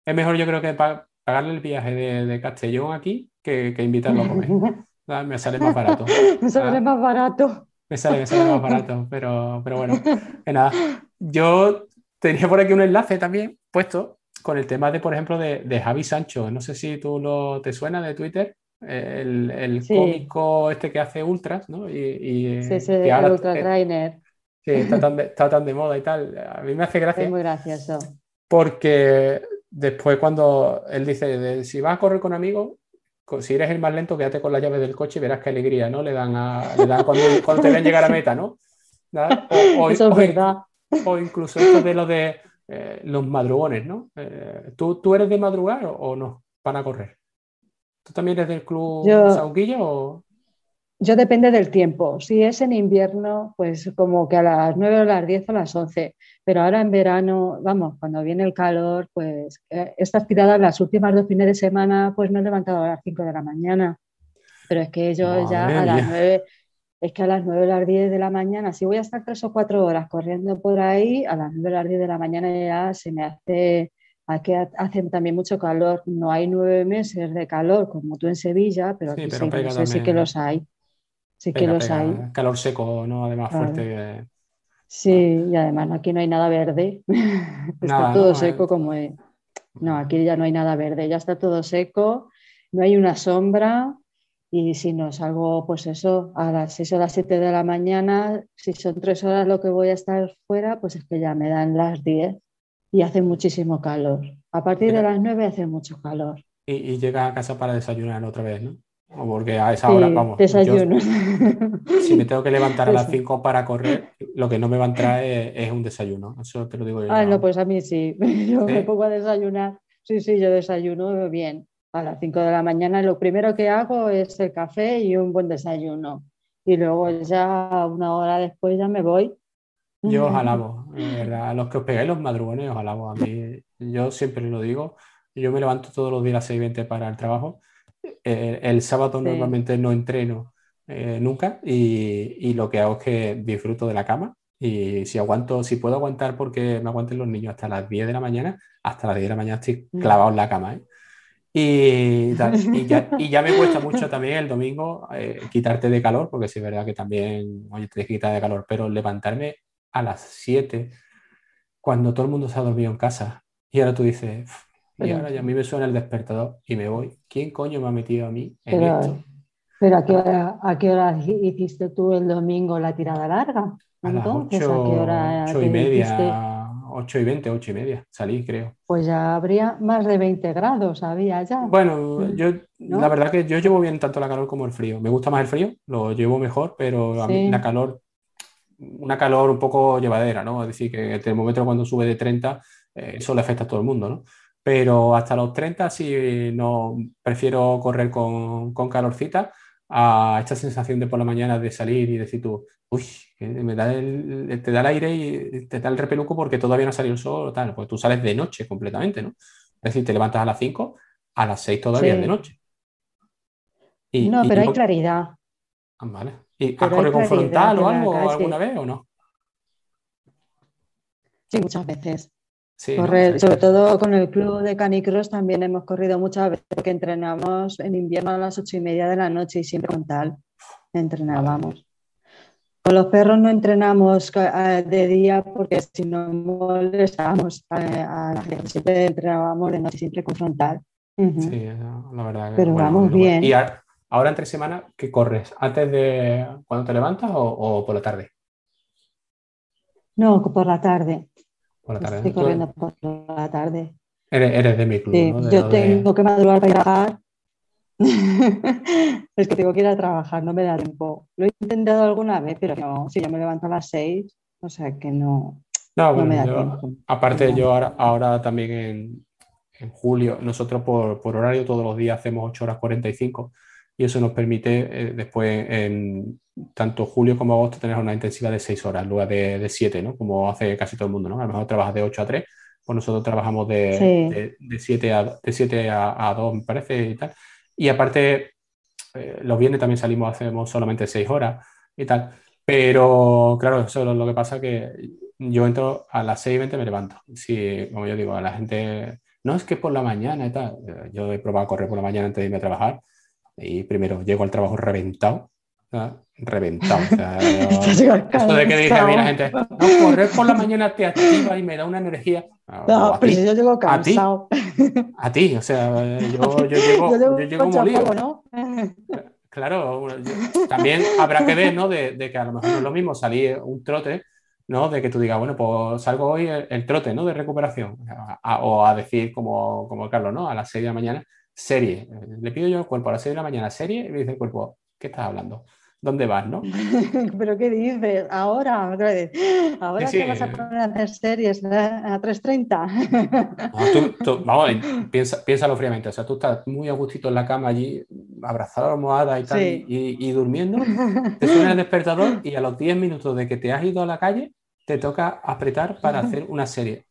es mejor, yo creo que pa- pagarle el viaje de, de Castellón aquí que, que invitarlo a comer. [LAUGHS] Ah, Me sale más barato. Eso Ah. es más barato. Me sale, me sale más barato, pero, pero bueno, que nada. Yo tenía por aquí un enlace también puesto con el tema de, por ejemplo, de, de Javi Sancho. No sé si tú lo te suena de Twitter, eh, el, el Sí. cómico este que hace ultras, ¿no? Y, y, Sí, sí, que el ahora ultra eh, trainer. Sí, está tan de, está tan de moda y tal. A mí me hace Es gracia muy gracioso. porque después cuando él dice, de, si vas a correr con amigos, si eres el más lento, quédate con las llaves del coche y verás qué alegría, ¿no? Le dan, a, le dan cuando, cuando te ven llegar a meta, ¿no? O, o- Eso es verdad. o incluso esto de lo de eh, los madrugones, ¿no? Eh, ¿tú, tú eres de madrugar o, o no para correr? ¿Tú también eres del club Yo- Saunquillo o...? Yo depende del tiempo. Si es en invierno, pues como que a las 9 o las 10 o las 11. Pero ahora en verano, vamos, cuando viene el calor, pues eh, estas tiradas, las últimas dos fines de semana, pues me he levantado a las 5 de la mañana. Pero es que yo ya a las mía. 9, es que a las 9 o las 10 de la mañana, si voy a estar tres o cuatro horas corriendo por ahí, a las 9 o las 10 de la mañana ya se me hace, aquí ha- hace también mucho calor. No hay nueve meses de calor como tú en Sevilla, pero Sí, aquí pero sí, pega sí, sí que también. los hay. Sí que los pega, hay. calor seco, ¿no? Además Claro. fuerte. eh, Sí, y además aquí no hay nada verde. [LAUGHS] Está Nada, todo ¿no? seco Eh, como. No, aquí ya no hay nada verde, ya está todo seco, no hay una sombra y si no salgo, pues eso, a las 6 o las 7 de la mañana, si son tres horas lo que voy a estar fuera, pues es que ya me dan las 10 y hace muchísimo calor. A partir de las 9 hace mucho calor. Y, y llegas a casa para desayunar otra vez, ¿no? Porque a esa Sí, hora, vamos, yo desayuno. si me tengo que levantar a las Eso. 5 para correr, lo que no me va a entrar es, es un desayuno. Eso te lo digo yo. Ah, no, pues a mí sí. [LAUGHS] Yo me ¿Sí? pongo a desayunar. Sí, sí, yo desayuno bien. A las 5 de la mañana lo primero que hago es el café y un buen desayuno. Y luego ya una hora después ya me voy. Yo os alabo, de verdad. A los que os pegáis los madrugones, os alabo. A mí, yo siempre lo digo. Yo me levanto todos los días a las 6:20 para el trabajo. Eh, el sábado Sí. normalmente no entreno eh, nunca y, y lo que hago es que disfruto de la cama. Y si aguanto, si puedo aguantar porque me aguanten los niños hasta las 10 de la mañana, hasta las 10 de la mañana estoy Mm. clavado en la cama, ¿eh? Y, ya, [LAUGHS] y ya me cuesta mucho también el domingo quitarte de calor, porque sí es verdad que también, oye, tienes que quitar de calor, pero levantarme a las 7 cuando todo el mundo se ha dormido en casa y ahora tú dices, "Uf, y Pero- ahora ya a mí me suena el despertador y me voy. ¿Quién coño me ha metido a mí en Pero, esto? pero ¿a qué hora, a qué hora hiciste tú el domingo la tirada larga? A las Entonces, 8, ¿a qué hora y te media, hiciste? 8 y 20, 8 y media, salí, creo. Pues ya habría más de 20 grados, había ya. Bueno, yo ¿no? la verdad que yo llevo bien tanto la calor como el frío. Me gusta más el frío, lo llevo mejor, pero a mí la calor, una calor un poco llevadera, ¿no? Es decir, que el termómetro cuando sube de 30, eh, eso le afecta a todo el mundo, ¿no? Pero hasta los 30 sí no prefiero correr con, con calorcita a esta sensación de por la mañana de salir y decir tú, uy, que me da el, te da el aire y te da el repeluco porque todavía no ha salido el sol o tal. Pues tú sales de noche completamente, ¿no? Es decir, te levantas a las 5, a las 6 todavía Sí. es de noche. Y, no, y pero hay claridad. Ah, vale. ¿Y has corrido con frontal o algo alguna vez o no? Sí, muchas veces. Sí. Correr, Sí. sobre todo con el club de canicross también hemos corrido muchas veces porque entrenamos en invierno a las ocho y media de la noche y siempre con tal entrenábamos. Con los perros no entrenamos eh, de día porque si no molestamos a, a la gente, siempre entrenábamos de noche, siempre con frontal. Ujú. Sí, eso, la verdad que, Pero bueno, vamos bueno. bien. ¿Y ahora entre semana qué corres? ¿Antes de cuando te levantas o, o por la tarde? No, por la tarde. Por la tarde. Estoy corriendo por la tarde. Eres, eres de mi club, Sí, ¿no? De yo de- tengo que madrugar para trabajar. [LAUGHS] es que tengo que ir a trabajar, no me da tiempo. Lo he intentado alguna vez, pero no. Si yo me levanto a las seis, o sea que no, No, no bueno, me da yo- tiempo. aparte No. yo ahora, ahora también en, en julio, nosotros por, por horario todos los días hacemos 8 horas 45 y eso nos permite eh, después en tanto julio como agosto tener una intensidad de 6 horas en lugar de, de 7, ¿no? Como hace casi todo el mundo, ¿no? A lo mejor trabajas de 8 a 3, pues nosotros trabajamos de, 7 a, de a, 2, me parece, y tal. Y aparte, eh, los viernes también salimos, hacemos solamente 6 horas y tal. Pero claro, eso es lo que pasa que yo entro a las 6 y 20 me levanto. Si, como yo digo, a la gente, no es que por la mañana y tal. Yo he probado a correr por la mañana antes de irme a trabajar y primero llego al trabajo reventado reventado. [LAUGHS] esto de que dice a mí la gente, no, correr por la mañana te activa y me da una energía. No, pero si yo llego cansado. A ti, o sea, yo, [LAUGHS] yo llego, yo llego molido. ¿no? [LAUGHS] Claro, también habrá que ver, ¿no? De, de, que a lo mejor no es lo mismo salir un trote, ¿no? De que tú digas, bueno, pues salgo hoy el, trote, ¿no? De recuperación. o a decir, como, como Carlos, ¿no? A las 6 de la mañana, serie. Le pido yo al cuerpo a las 6 de la mañana, serie, y me dice el cuerpo, ¿qué estás hablando? ¿Dónde vas, no? [LAUGHS] ¿Pero qué dices? Ahora, ¿Ahora que vas a poner a hacer series eh, a 3.30? vamos, piensa, piénsalo fríamente. O sea, tú estás muy a gustito en la cama allí, abrazado a la almohada y tal, y, durmiendo, te suena el despertador y a los 10 minutos de que te has ido a la calle, te toca apretar para hacer una serie.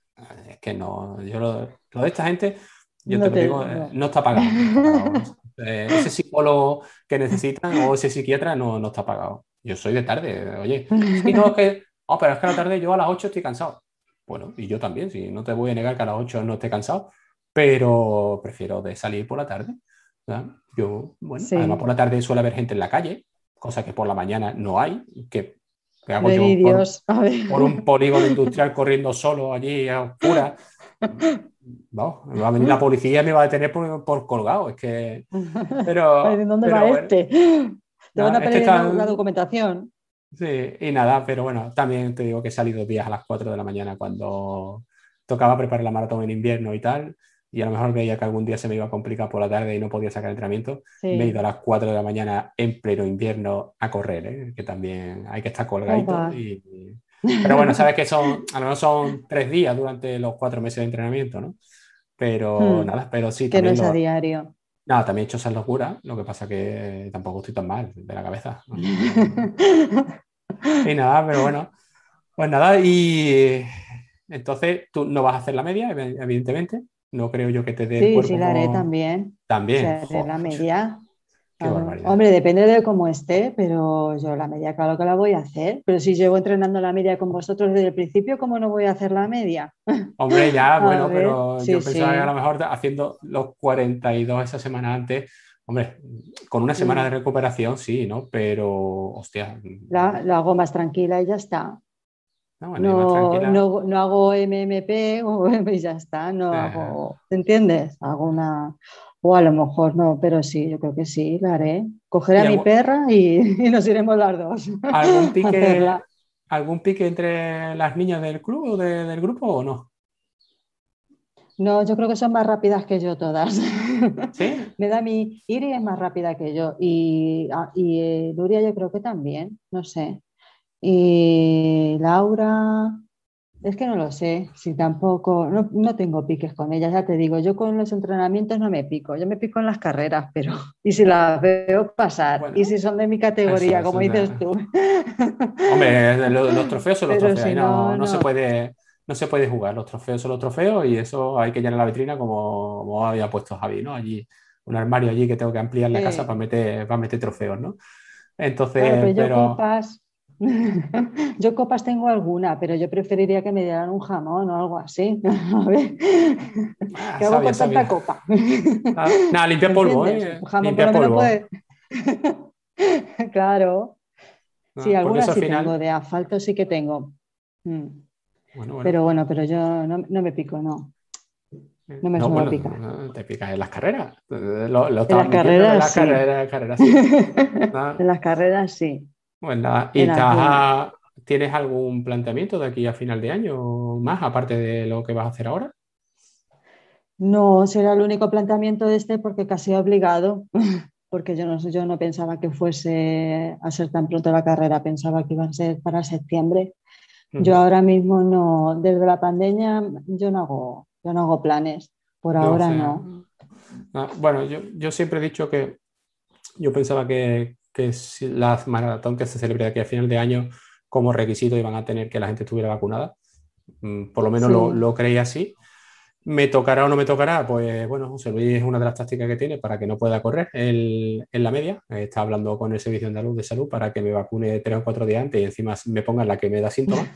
Es que no, yo lo, de esta gente, yo te, lo digo, no. Eh, no está pagado. [LAUGHS] Eh, ese psicólogo que necesitan o ese psiquiatra no, no está pagado. Yo soy de tarde, oye. Y no, es que, oh, pero es que a la tarde yo a las 8 estoy cansado. Bueno, y yo también, si no te voy a negar que a las 8 no esté cansado, pero prefiero de salir por la tarde. Yo, bueno, además por la tarde suele haber gente en la calle, cosa que por la mañana no hay, que, hago yo por, un polígono industrial corriendo solo allí a oscuras. [LAUGHS] Vamos, va a venir la policía y me va a detener por, colgado. Es que. [LAUGHS] Pero. ¿Dónde va este? [LAUGHS] Te van a este pedir la documentación. Sí, y nada, pero bueno, también te digo que he salido días a las 4 de la mañana cuando tocaba preparar la maratón en invierno y tal, y a lo mejor veía que algún día se me iba a complicar por la tarde y no podía sacar entrenamiento. Me he ido a las 4 de la mañana en pleno invierno a correr, ¿eh? que también hay que estar colgadito. Y, pero bueno, sabes que son, a lo mejor son tres días durante los cuatro meses de entrenamiento, ¿no? Pero hmm. nada, pero sí. Que no es a diario. No, también he hecho esas locuras, lo que pasa que tampoco estoy tan mal de la cabeza. [LAUGHS] y nada, pero bueno. Pues nada, y entonces tú no vas a hacer la media, evidentemente. No creo yo que te dé. Sí, sí, la haré también. También. la media. Hombre, depende de cómo esté, pero yo la media claro que la voy a hacer. Pero si llevo entrenando la media con vosotros desde el principio, ¿cómo no voy a hacer la media? [LAUGHS] Hombre, ya, bueno, pero yo pensaba que a lo mejor haciendo los 42 esa semana antes, hombre, con una semana mm. de recuperación sí, ¿no? Pero, hostia. La, hago más tranquila y ya está. No, no, no, hago MMP [LAUGHS] y ya está, no hago, ¿te entiendes? Hago una, o a lo mejor no, pero sí, yo creo que sí, la haré. Cogeré a mi perra [LAUGHS] y, nos iremos las dos. [LAUGHS] ¿Algún pique, ¿Algún pique entre las niñas del club o del grupo o no? No, yo creo que son más rápidas que yo todas. [LAUGHS] ¿Sí? Me da mi. Iri es más rápida que yo y, ah, y eh, Luria yo creo que también, no sé. Y Laura, es que no lo sé, si tampoco, no, tengo piques con ellas, ya te digo, yo con los entrenamientos no me pico, yo me pico en las carreras, pero y si las veo pasar, y si son de mi categoría, como dices tú. [LAUGHS] Hombre, los, trofeos son los trofeos, no, Se puede, no se puede jugar, los trofeos son los trofeos y eso hay que llenar la vitrina como, había puesto Javi, ¿no? Allí, un armario allí que tengo que ampliar la casa para meter, para meter trofeos, ¿no? Entonces, pero, yo [LAUGHS] copas tengo alguna, pero yo preferiría que me dieran un jamón o algo así. [LAUGHS] A ver. Ah, ¿Qué hago con tanta copa? Ah, nada, limpia polvo, ¿eh? limpia polvo. [LAUGHS] claro. sí, algunas sí tengo, de asfalto sí que tengo. Mm. Pero bueno, pero yo no, me pico, no. No me suelo picar. te picas en las carreras. Lo, en las carreras, sí. carreras, sí. en las carreras sí. Pues ¿y tienes algún planteamiento de aquí a final de año más, aparte de lo que vas a hacer ahora? No, será el único planteamiento de este porque casi obligado, [LAUGHS] porque yo no, yo no pensaba que fuese a ser tan pronto la carrera, pensaba que iba a ser para septiembre. Yo ahora mismo no, desde la pandemia yo no hago, yo no hago planes, por ahora no. Ah, bueno, yo, yo siempre he dicho que yo pensaba que, que las maratón que se celebre aquí a final de año como requisito iban a tener que la gente estuviera vacunada. Mm, por lo menos lo, lo, creía así. ¿Me tocará o no me tocará? Pues bueno, José Luis es una de las tácticas que tiene para que no pueda correr en la media. Está hablando con el Servicio Andaluz de Salud para que me vacune tres o cuatro días antes y encima me pongan la que me da síntomas.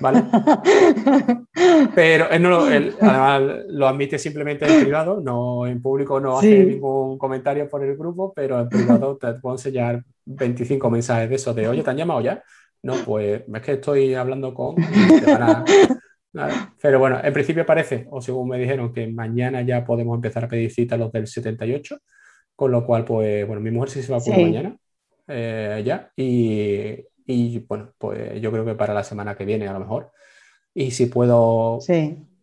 ¿Vale? [LAUGHS] Pero él, no lo, además lo admite simplemente en privado, no en público no hace ningún comentario por el grupo, pero en privado te puedo enseñar 25 mensajes de eso de, oye, ¿te han llamado ya? No, pues es que estoy hablando con... Pero bueno, en principio parece, o según me dijeron, que mañana ya podemos empezar a pedir cita los del 78, con lo cual, pues, bueno, mi mujer sí se va a poner mañana, eh, ya, y, bueno, pues yo creo que para la semana que viene a lo mejor. Y si puedo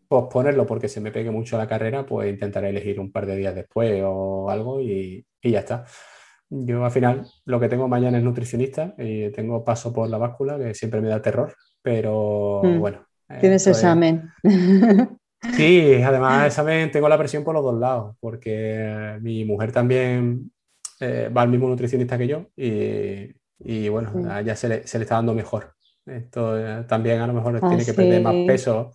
posponerlo porque se me pegue mucho la carrera, pues intentaré elegir un par de días después o algo y, ya está. Yo al final lo que tengo mañana es nutricionista y tengo paso por la báscula, que siempre me da terror, pero mm. bueno, Tienes examen. [LAUGHS] Sí, además examen tengo la presión por los dos lados, porque mi mujer también eh, va al mismo nutricionista que yo y, bueno, ya se le, está dando mejor. Esto eh, también a lo mejor ah, tiene que perder más peso.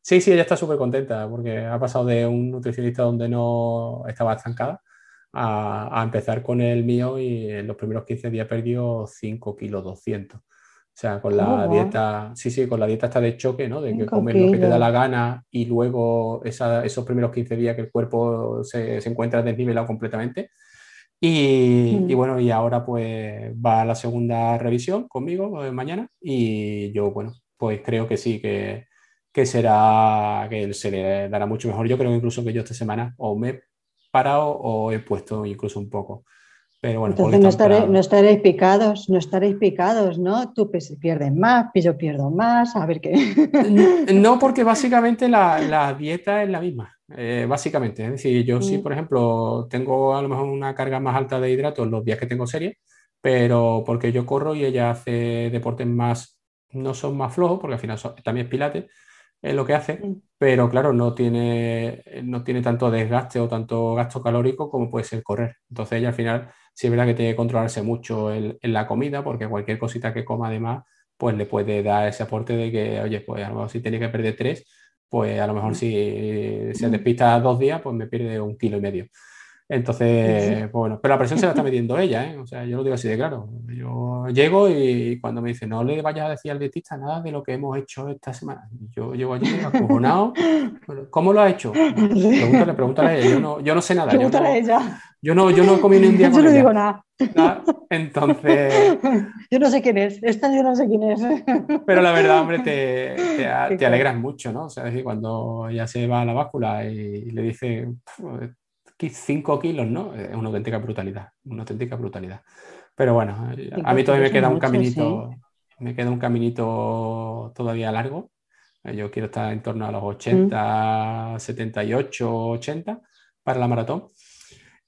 Sí, sí, ella está súper contenta porque ha pasado de un nutricionista donde no estaba estancada a, a, empezar con el mío y en los primeros 15 días perdió 5 kilos 200. O sea, con la dieta, sí, sí, con la dieta está de choque, ¿no? De que comes lo que te da la gana y luego esos primeros 15 días que el cuerpo se, se encuentra desnivelado completamente. Y, y, mm. bueno, y ahora pues va a la segunda revisión conmigo eh, mañana y yo, bueno, pues creo que sí, que, que será, que se le dará mucho mejor. Yo creo incluso que yo esta semana o me he parado o he puesto incluso un poco. Entonces no, estaréis picados, no estaréis picados, ¿no? Tú pierdes más, yo pierdo más, a ver qué. No, [LAUGHS] porque básicamente la, dieta es la misma, eh, básicamente. Es decir, yo sí, mm. por ejemplo, tengo a lo mejor una carga más alta de hidratos los días que tengo serie, pero porque yo corro y ella hace deportes más, no son más flojos, porque al final también es pilates, es lo que hace, mm. pero claro, no tiene, no tiene tanto desgaste o tanto gasto calórico como puede ser correr. Entonces ella al final sí es verdad que tiene que controlarse mucho en, la comida, porque cualquier cosita que coma además, pues le puede dar ese aporte de que, oye, pues a lo mejor si tiene que perder tres, pues a lo mejor si se despista dos días, pues me pierde un kilo y medio. Entonces, bueno, pero la presión se la está metiendo ella, ¿eh? O sea, yo lo digo así de claro. Yo llego y cuando me dice, no le vayas a decir al dietista nada de lo que hemos hecho esta semana. Yo llego allí acojonado. ¿Cómo lo ha hecho? Pregúntale, pregúntale a ella. Yo no, yo no sé nada. Pregúntale a ella. Yo no, yo no comí ni un día con Yo no digo nada. Entonces. [LAUGHS] Yo no sé quién es. Esta yo no sé quién es. Pero la verdad, hombre, te, te, alegras mucho, ¿no? O sea, es decir, cuando ya se va a la báscula y le dice 5 kilos, ¿no? Es una auténtica brutalidad. Una auténtica brutalidad. Pero bueno, a mí todavía me queda un caminito. Me queda un caminito todavía largo. Yo quiero estar en torno a los 80, 78, 80 para la maratón.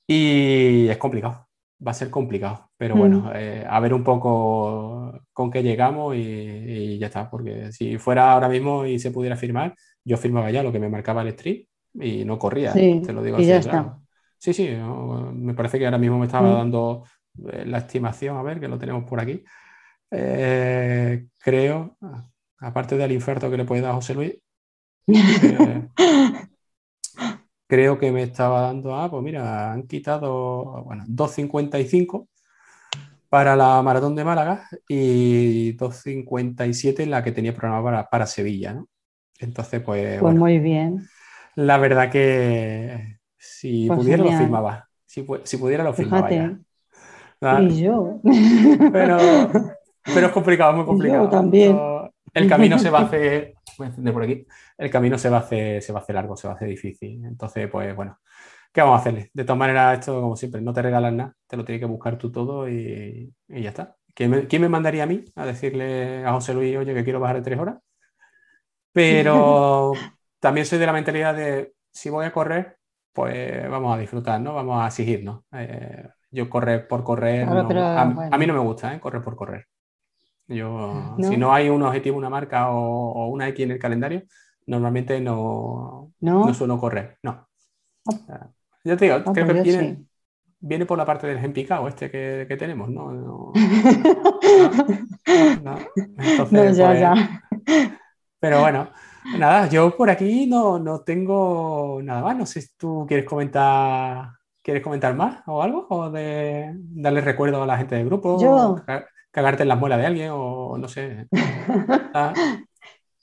Y es complicado, va a ser complicado, pero bueno, mm. eh, a ver un poco con qué llegamos y, ya está, porque si fuera ahora mismo y se pudiera firmar, yo firmaba ya lo que me marcaba el street y no corría, te lo digo así. Ya está. Sí, sí, me parece que ahora mismo me estaba mm. dando eh, la estimación, a ver, que lo tenemos por aquí. Eh, creo, aparte del infarto que le puede dar José Luis, [LAUGHS] creo que me estaba dando, ah, pues mira, han quitado, bueno, 2.55 para la maratón de Málaga y 2.57 en la que tenía programada para, Sevilla, ¿no? Entonces, pues... Pues muy bien. La verdad que si pues pudiera lo firmaba. Si, pudiera lo firmaba Y yo. Pero, pero es complicado, muy complicado. Yo también. El camino se va a [LAUGHS] hacer por aquí, el camino se va a hacer, se va a hacer largo, se va a hacer difícil. Entonces, pues bueno, ¿qué vamos a hacerle? De todas maneras, esto, como siempre, no te regalan nada, te lo tienes que buscar tú todo y, ya está. ¿Quién me, mandaría a mí a decirle a José Luis, oye, que quiero bajar de tres horas? Pero [LAUGHS] también soy de la mentalidad de, si voy a correr, pues vamos a disfrutar, ¿no? Vamos a exigirnos. Eh, yo correr por correr, a, mí no me gusta, ¿eh? Correr por correr. Yo, [LAUGHS] si no hay un objetivo, una marca o, una X en el calendario, normalmente no, no. suelo correr. No. Ah. Yo te digo, ah, creo pues que viene, por la parte del empicado este que, tenemos, ¿no? no, [LAUGHS] Entonces, ya, pues, ya. Pero bueno, Nada, yo por aquí no, no tengo nada más. No sé si tú quieres comentar, quieres comentar más o algo, o de darle recuerdo a la gente del grupo, Yo. cagarte en la muela de alguien, o no sé. [LAUGHS] Ah,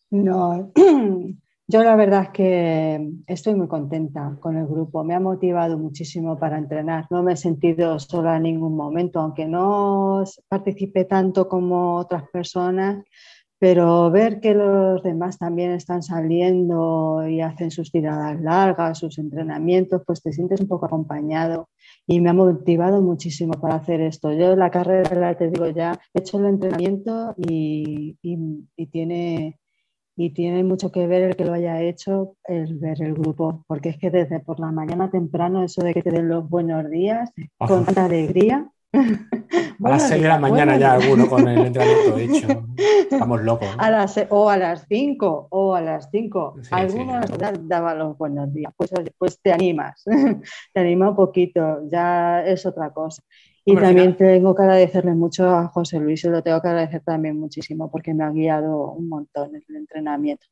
No, [CLEARS THROAT] yo la verdad es que estoy muy contenta con el grupo. Me ha motivado muchísimo para entrenar. No me he sentido sola en ningún momento, aunque no participé tanto como otras personas, pero ver que los demás también están saliendo y hacen sus tiradas largas, sus entrenamientos, pues te sientes un poco acompañado y me ha motivado muchísimo para hacer esto. Yo la carrera, te digo ya, he hecho el entrenamiento y, y- y tiene, y tiene mucho que ver el que lo haya hecho, el ver el grupo, porque es que desde por la mañana temprano, eso de que te den los buenos días, con tanta alegría. [LAUGHS] a las 6 de la mañana ya alguno con el [LAUGHS] entrenamiento hecho. Estamos locos. ¿no? A las, o a las 5, o a las 5. Sí, Algunos sí. da- daban los buenos días. Pues, pues te animas, [LAUGHS] te anima un poquito, ya es otra cosa. Y Hombre, también tengo que agradecerle mucho a José Luis, y lo tengo que agradecer también muchísimo porque me ha guiado un montón en el entrenamiento.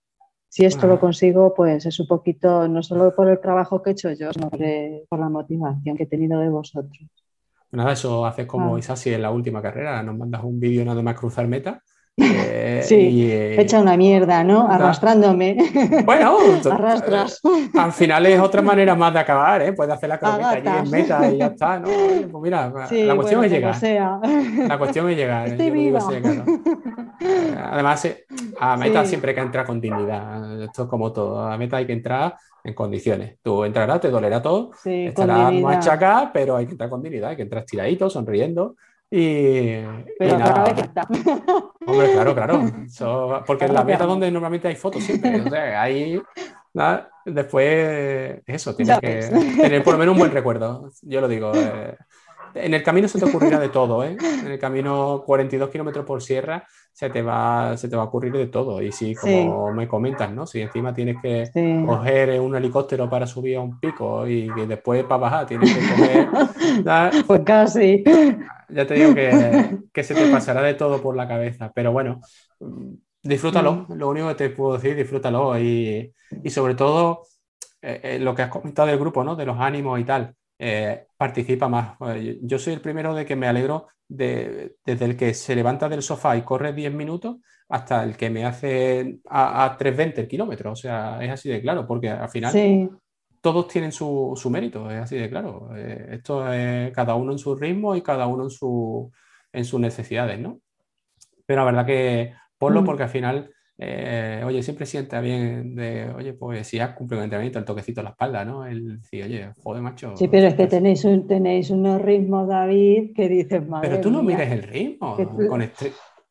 Si esto lo consigo, pues es un poquito, no solo por el trabajo que he hecho yo, sino por la motivación que he tenido de vosotros. Nada, eso haces como Ah. Isasi en la última carrera, nos mandas un vídeo nada más cruzar meta. eh, [LAUGHS] Sí, y, eh, hecho una mierda, ¿no? da- Arrastrándome. [LAUGHS] Bueno, Arrastras. al final es otra manera más de acabar, ¿eh? Puedes hacer la croqueta allí en meta y ya está, ¿no? [LAUGHS] Oye, Pues mira, Sí, la cuestión bueno, es llegar. sea. La cuestión es llegar. ¿eh? Estoy viva. claro. Eh, Además, eh, a meta Sí. siempre hay que entrar con dignidad. Esto es como todo. A meta hay que entrar en condiciones. Tú entrarás, te dolerá todo, Sí, estarás machacada, pero hay que entrar con dignidad, hay que entrar tiradito, sonriendo. Y, nada. que está. [LAUGHS] Hombre, claro, claro. Porque en la meta donde normalmente hay fotos siempre. O sea, ahí nada, después eso, tienes Ya que ves. tener por lo menos un buen [LAUGHS] recuerdo. Yo lo digo. eh, en el camino se te ocurrirá de [LAUGHS] todo, ¿eh? En el camino 42 kilómetros por sierra se te va, se te va a ocurrir de todo. Y si, como me comentas, ¿no? Si encima tienes que Sí. coger un helicóptero para subir a un pico y después para bajar tienes que coger. [LAUGHS] Pues casi. Ya te digo que, que se te pasará de todo por la cabeza, pero bueno, mm, disfrútalo, lo único que te puedo decir, disfrútalo y, y sobre todo eh, eh, lo que has comentado del grupo, ¿no? De los ánimos y tal, eh, participa más. Eh, Yo soy el primero de que me alegro de, desde el que se levanta del sofá y corre 10 minutos hasta el que me hace a, a 3.20 el kilómetro, o sea, es así de claro, porque al final Sí. todos tienen su, su mérito, es así de claro. Eh, esto es cada uno en su ritmo y cada uno en, su, en sus necesidades, ¿no? Pero la verdad que ponlo Mm. porque al final, eh, oye, siempre sienta bien de, oye, pues si has cumplido un entrenamiento, el toquecito en la espalda, ¿no? El decir, oye, joder, macho. Sí, pero es que tenéis, un- tenéis unos ritmos, David, que dices, madre Pero tú no mía". mires el ritmo. Tú- Con,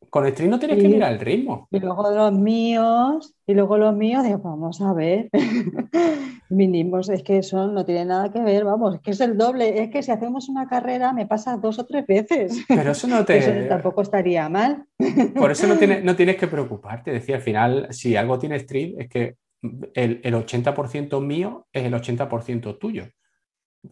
con stream no tienes que mirar el ritmo. Y luego los míos, y luego los míos, digo, vamos a ver. [LAUGHS] Mínimos, es que eso no tiene nada que ver, vamos, es que es el doble. Es que si hacemos una carrera me pasa dos o tres veces. Pero eso no [LAUGHS] te. Eso tampoco estaría mal. [LAUGHS] Por eso no tienes, no tienes que preocuparte. Decía, al final, si algo tiene Street, es que el, el 80% mío es el 80% tuyo.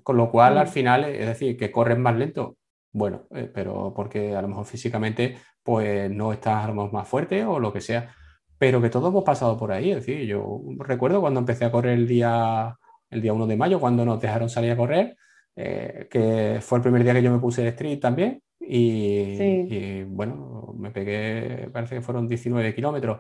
Con lo cual, al final, es decir, que corres más lento. Bueno, eh, pero porque a lo mejor físicamente pues no estás a lo mejor más fuerte o lo que sea. Pero que todos hemos pasado por ahí. Es decir, yo recuerdo cuando empecé a correr el día, el día 1 de mayo, cuando nos dejaron salir a correr, eh, que fue el primer día que yo me puse el street también. Y, Sí. y, bueno, me pegué, parece que fueron 19 kilómetros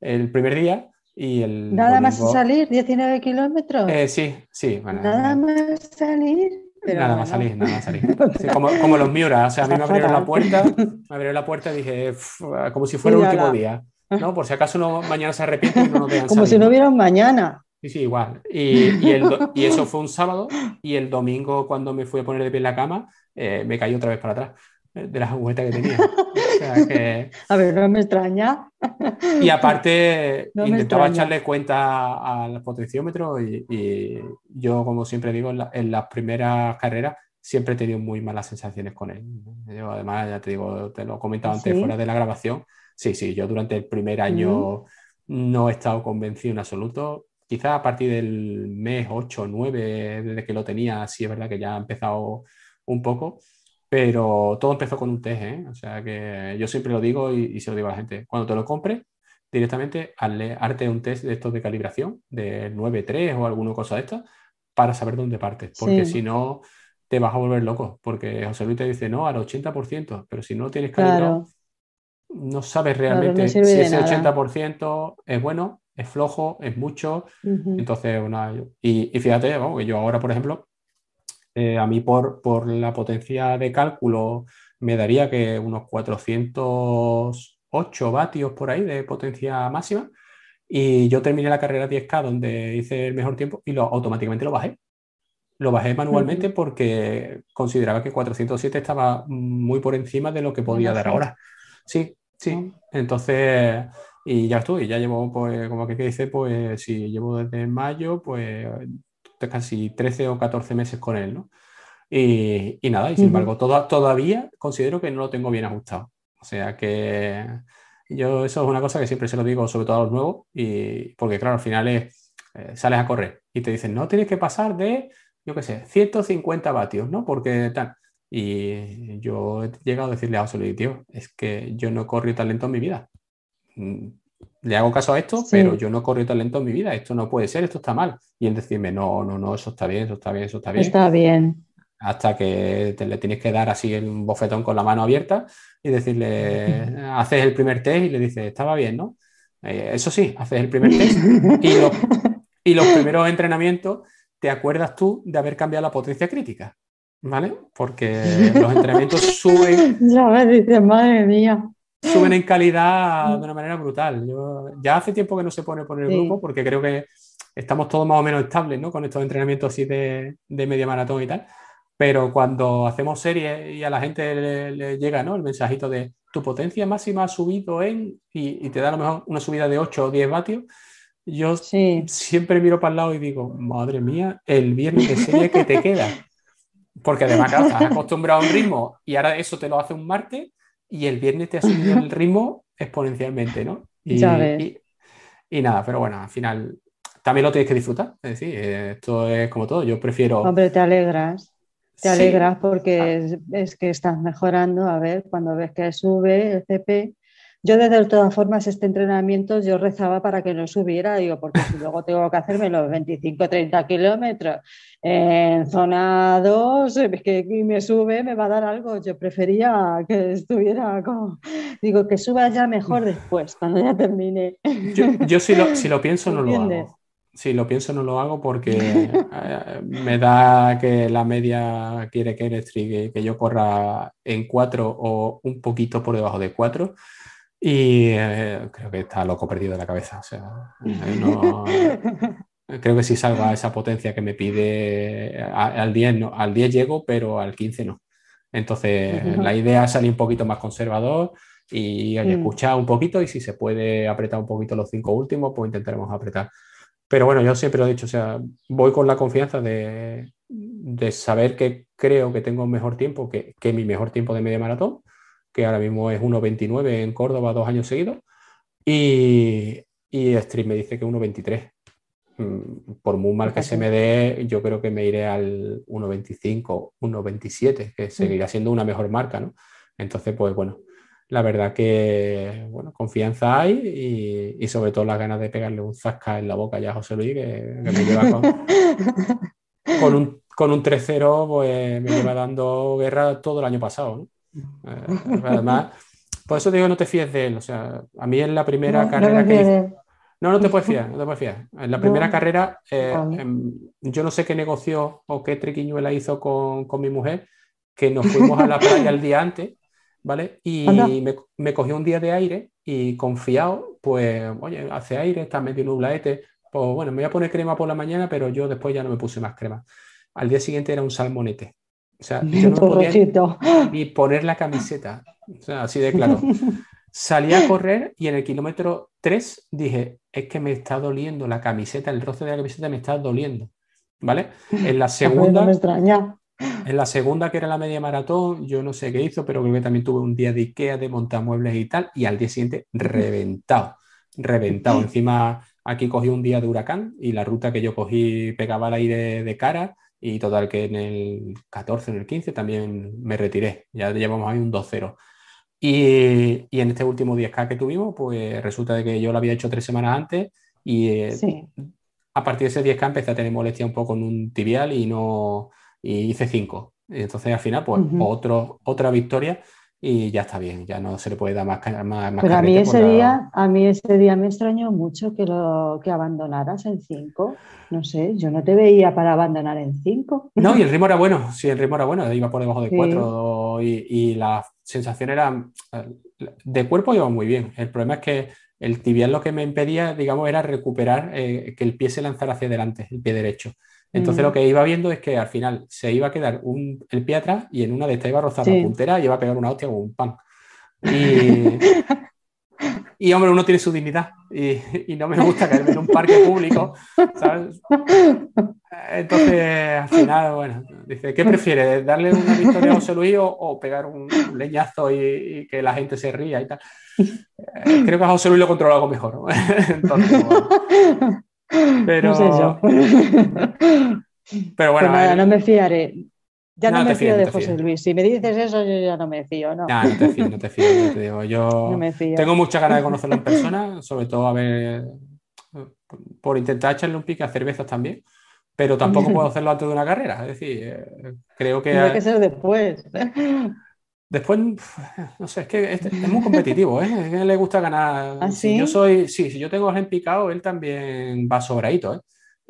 el primer día. Y el Nada más domingo- salir, 19 kilómetros. Eh, sí, sí. bueno, Nada más salir. Pero nada más salir, nada más salir. [LAUGHS] Sí, como, como los Miura, o sea, a mí me abrieron la puerta, [LAUGHS] me abrieron la puerta y dije, "Uf, como si fuera el último día, ¿no? Por si acaso no, mañana se arrepiente y no nos Como si salir, no ¿no? hubiera un mañana. Sí, sí, igual. Y, y el do- y eso fue un sábado y el domingo cuando me fui a poner de pie en la cama, eh, me caí otra vez para atrás de las agujetas que tenía. [LAUGHS] O sea, que- A ver, no me extraña. Y aparte, [LAUGHS] No intentaba echarle cuenta al potenciómetro y, y yo, como siempre digo, en, la- en las primeras carreras siempre he tenido muy malas sensaciones con él. Yo, además, ya te digo, te lo he comentado antes ¿Sí? fuera de la grabación. Sí, sí, yo durante el primer año no he estado convencido en absoluto. Quizá a partir del mes 8 o 9, desde que lo tenía, sí es verdad que ya ha empezado un poco. Pero todo empezó con un test, ¿eh? O sea que yo siempre lo digo y, y se lo digo a la gente. Cuando te lo compres, directamente al arte un test de estos de calibración, de 9.3 o alguna cosa de estas, para saber dónde partes. Porque si no, te vas a volver loco. Porque José Luis te dice, no, al 80%, pero si no tienes calibrado, no sabes realmente si ese 80% es bueno, es flojo, es mucho. Entonces, una, y, y, fíjate, vamos, que yo ahora, por ejemplo, eh, a mí por, por la potencia de cálculo me daría que unos 408 vatios por ahí de potencia máxima. Y yo terminé la carrera 10K donde hice el mejor tiempo y lo, automáticamente lo bajé. Lo bajé manualmente porque consideraba que 407 estaba muy por encima de lo que podía dar ahora. Sí, sí. Entonces, y ya estoy, ya llevo, pues, como que dice, pues si llevo desde mayo, pues casi 13 o 14 meses con él, ¿no? Y, nada, y sin embargo, todavía considero que no lo tengo bien ajustado. O sea que yo eso es una cosa que siempre se lo digo, sobre todo a los nuevos, y porque claro, al final es, eh, sales a correr y te dicen, no tienes que pasar de, yo qué sé, 150 vatios, ¿no? Porque tal. Y yo he llegado a decirle a José Luis, tío, es que yo no he corrido tan lento en mi vida. Le hago caso a esto, pero yo no he corrido tan lento en mi vida. Esto no puede ser, esto está mal. Y él decirme, no, no, no, eso está bien, eso está bien, eso está bien. Está bien hasta que te, le tienes que dar así un bofetón con la mano abierta y decirle, [LAUGHS] haces el primer test y le dices, estaba bien, ¿no? Eh, eso sí, haces el primer test y los, y los primeros entrenamientos te acuerdas tú de haber cambiado la potencia crítica, ¿vale? Porque los entrenamientos [LAUGHS] suben. Ya me dices, madre mía. Suben en [GASPS] calidad de una manera brutal. ya hace tiempo que no se pone por el grupo porque creo que estamos todos más o menos estables, ¿no? Con estos entrenamientos así de, de media maratón y tal. Pero cuando hacemos series y a la gente le, llega ¿no? el mensajito de tu potencia máxima ha subido en, y, te da a lo mejor una subida de 8 o 10 vatios, yo siempre miro para el lado y digo, madre mía, el viernes de serie que te queda. [LAUGHS] Porque además, claro, estás acostumbrado a un ritmo y ahora eso te lo hace un martes y el viernes te ha subido el ritmo exponencialmente, ¿no? [LAUGHS] Y, y, nada, pero bueno, al final también lo tienes que disfrutar. Es decir, esto es como todo. Yo prefiero. Hombre, te alegras. Te alegras porque es, que estás mejorando, a ver, cuando ves que sube el CP. Yo de todas formas este entrenamiento yo rezaba para que no subiera, digo, porque si [LAUGHS] luego tengo que hacerme los 25 30 kilómetros en zona 2, es que me sube, me va a dar algo. Yo prefería que estuviera como, digo, que suba ya mejor después, cuando ya termine. Yo, si, lo, si lo [LAUGHS] pienso no lo hago si lo pienso no lo hago porque [LAUGHS] eh, me da que la media quiere que, que yo corra en 4 o un poquito por debajo de 4 y eh, creo que está loco perdido de la cabeza. O sea, [LAUGHS] creo que si salgo a esa potencia que me pide al 10, no, al 10 llego, pero al 15 no. Entonces, la idea es salir un poquito más conservador y mm. escuchar un poquito y si se puede apretar un poquito los cinco últimos, pues intentaremos apretar. Pero bueno, yo siempre lo he dicho, o sea, voy con la confianza de, saber que creo que tengo un mejor tiempo que, mi mejor tiempo de media maratón, que ahora mismo es 1.29 en Córdoba dos años seguidos, y, y Stream me dice que 1.23. Mm, por muy mal que se me dé, yo creo que me iré al 1.25, 1.27, que seguirá siendo una mejor marca, ¿no? Entonces, pues bueno, la verdad que, bueno, confianza hay y, sobre todo las ganas de pegarle un zasca en la boca ya a José Luis, que, me lleva [LAUGHS] con, un, con un 3-0, pues me lleva dando guerra todo el año pasado. Además, por eso digo, no te fíes de él. O sea, a mí en la primera carrera que hice... No, no te puedes fiar, no te puedes fiar. En la primera carrera, eh, em, yo no sé qué negoció o qué triquiñuela hizo con, con mi mujer, que nos fuimos a la playa el día antes ¿vale? Y me, me, cogió un día de aire y confiado, pues, oye, hace aire, está medio nublaete, pues bueno, me voy a poner crema por la mañana, pero yo después ya no me puse más crema. Al día siguiente era un salmonete. O sea, yo no podía ni poner la camiseta. O sea, así de claro. Salí a correr y en el kilómetro 3 dije, es que me está doliendo la camiseta, el roce de la camiseta me está doliendo. ¿Vale? En la segunda... me extraña. En la segunda, que era la media maratón, yo no sé qué hizo, pero creo que también tuve un día de Ikea, de montamuebles y tal, y al día siguiente reventado, reventado. Encima aquí cogí un día de huracán y la ruta que yo cogí pegaba el aire de cara y total que en el 14, en el 15 también me retiré. Ya llevamos ahí un 2-0. Y, y, en este último 10K que tuvimos, pues resulta de que yo lo había hecho tres semanas antes y eh, a partir de ese 10K empecé a tener molestia un poco en un tibial y no y hice 5. Y entonces al final, pues otro, otra victoria y ya está bien, ya no se le puede dar más, más, Pero a mí ese día, a mí ese día me extrañó mucho que lo que abandonaras en 5. No sé, yo no te veía para abandonar en 5. [LAUGHS] No, y el ritmo era bueno, sí, el ritmo era bueno, iba por debajo de 4 y, y, la sensación era de cuerpo iba muy bien. El problema es que el tibial lo que me impedía, digamos, era recuperar eh, que el pie se lanzara hacia adelante, el pie derecho. Entonces lo mm. que iba viendo es que al final se iba a quedar un, el pie atrás y en una de estas iba a rozar la puntera y iba a pegar una hostia con un pan. Y, [LAUGHS] y hombre, uno tiene su dignidad y, y, no me gusta caerme en un parque público, ¿sabes? Entonces, al final, bueno, dice, ¿qué prefiere? ¿Darle una victoria a José Luis o, pegar un, leñazo y, que la gente se ría y tal? Eh, creo que a José Luis lo controla algo mejor. [LAUGHS] Entonces, bueno. Pero... [LAUGHS] Pero bueno. Pues no me fiaré. Ya no, me fío, de José Luis. Si me dices eso, yo ya no me fío, ¿no? No, no te fío, no te fío. Yo te digo, yo [LAUGHS] tengo mucha ganas de conocerlo en persona, sobre todo a ver, por intentar echarle un pique a cervezas también, pero tampoco [LAUGHS] puedo hacerlo antes de una carrera. Es decir, eh, creo que. Tiene que ser después. Después, no sé, es que es, muy competitivo, ¿eh? Es que le gusta ganar. ¿Ah, si yo soy, sí, si yo tengo picado, él también va sobradito, ¿eh?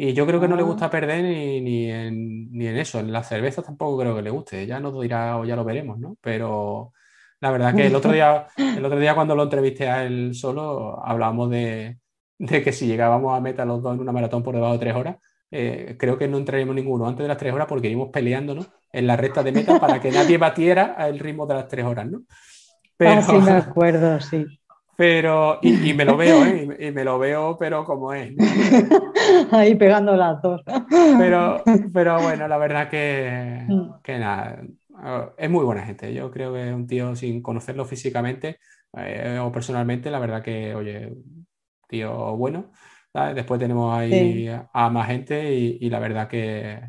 Y yo creo que no le ah. gusta perder ni, ni, en, ni, en, eso. En la cerveza tampoco creo que le guste. Ya nos dirá o ya lo veremos, ¿no? Pero la verdad que el otro día, el otro día cuando lo entrevisté a él solo, hablábamos de, de que si llegábamos a meta los dos en una maratón por debajo de tres horas, eh, creo que no entraríamos ninguno antes de las tres horas porque íbamos peleándonos en la recta de meta para que nadie batiera el ritmo de las tres horas, ¿no? Pero, ah, sí, me acuerdo, sí. Pero, y, me lo veo, ¿eh? Y, me lo veo, pero como es. [LAUGHS] Ahí pegando las dos. Pero, pero bueno, la verdad que, mm. que nada, es muy buena gente. Yo creo que es un tío sin conocerlo físicamente eh, o personalmente, la verdad que, oye, tío bueno. Después tenemos ahí a más gente y, la verdad que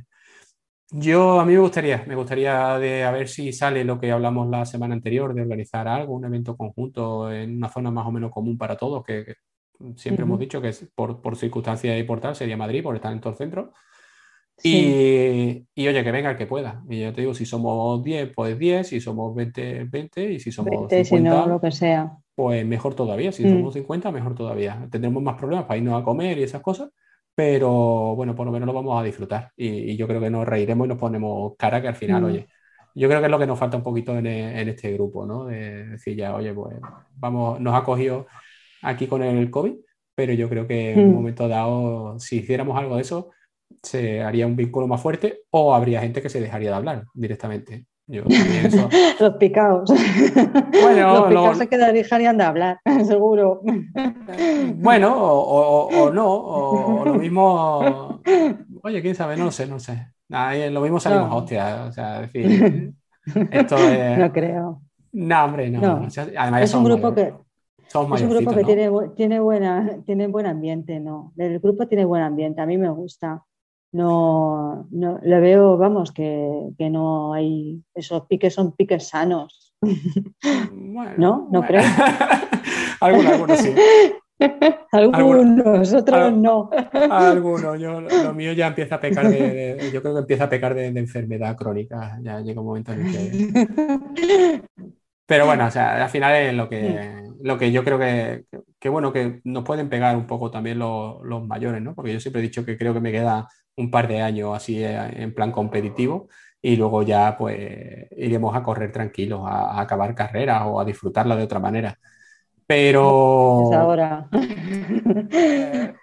yo a mí me gustaría, me gustaría de a ver si sale lo que hablamos la semana anterior de organizar algo, un evento conjunto en una zona más o menos común para todos, que, siempre hemos dicho que por, por circunstancias y por tal sería Madrid, por estar en todo el centro. Y, y, oye, que venga el que pueda. Y yo te digo, si somos 10, pues 10, si somos 20, 20, y si somos 20, 50, si no, lo que sea pues mejor todavía. Si somos 50, mm. mejor todavía. Tendremos más problemas para irnos a comer y esas cosas, pero bueno, por lo menos lo vamos a disfrutar. Y, yo creo que nos reiremos y nos ponemos cara que al final, mm. oye, yo creo que es lo que nos falta un poquito en, en, este grupo, ¿no? De decir ya, oye, pues vamos, nos ha cogido aquí con el COVID, pero yo creo que en un mm. momento dado, si hiciéramos algo de eso, se haría un vínculo más fuerte o habría gente que se dejaría de hablar directamente. [LAUGHS] los picados. Bueno, los picados se quedarían de hablar, [LAUGHS] seguro. Bueno, o, no, o, lo mismo. Oye, quién sabe, no lo sé, no sé. lo mismo salimos hostia. O sea, decir, [LAUGHS] esto es. No creo. No, hombre, no. Además, es un grupo que. Es un grupo que tiene, tiene, buena, tiene buen ambiente, ¿no? El grupo tiene buen ambiente, a mí me gusta no, no le veo, vamos, que, que, no hay, esos piques son piques sanos. ¿No? ¿No crees? [LAUGHS] [LAUGHS] algunos, algunos sí. algunos, otros no. Algunos, yo, lo mío ya empieza a pecar de, yo creo que empieza a pecar de, enfermedad crónica, ya llega un momento en el que... Pero bueno, o sea, al final es lo que, lo que yo creo que, que, bueno, que nos pueden pegar un poco también los, los mayores, ¿no? Porque yo siempre he dicho que creo que me queda un par de años así eh, en plan competitivo y luego ya pues iremos a correr tranquilos, a, acabar carreras o a disfrutarla de otra manera. Pero... ahora. [LAUGHS]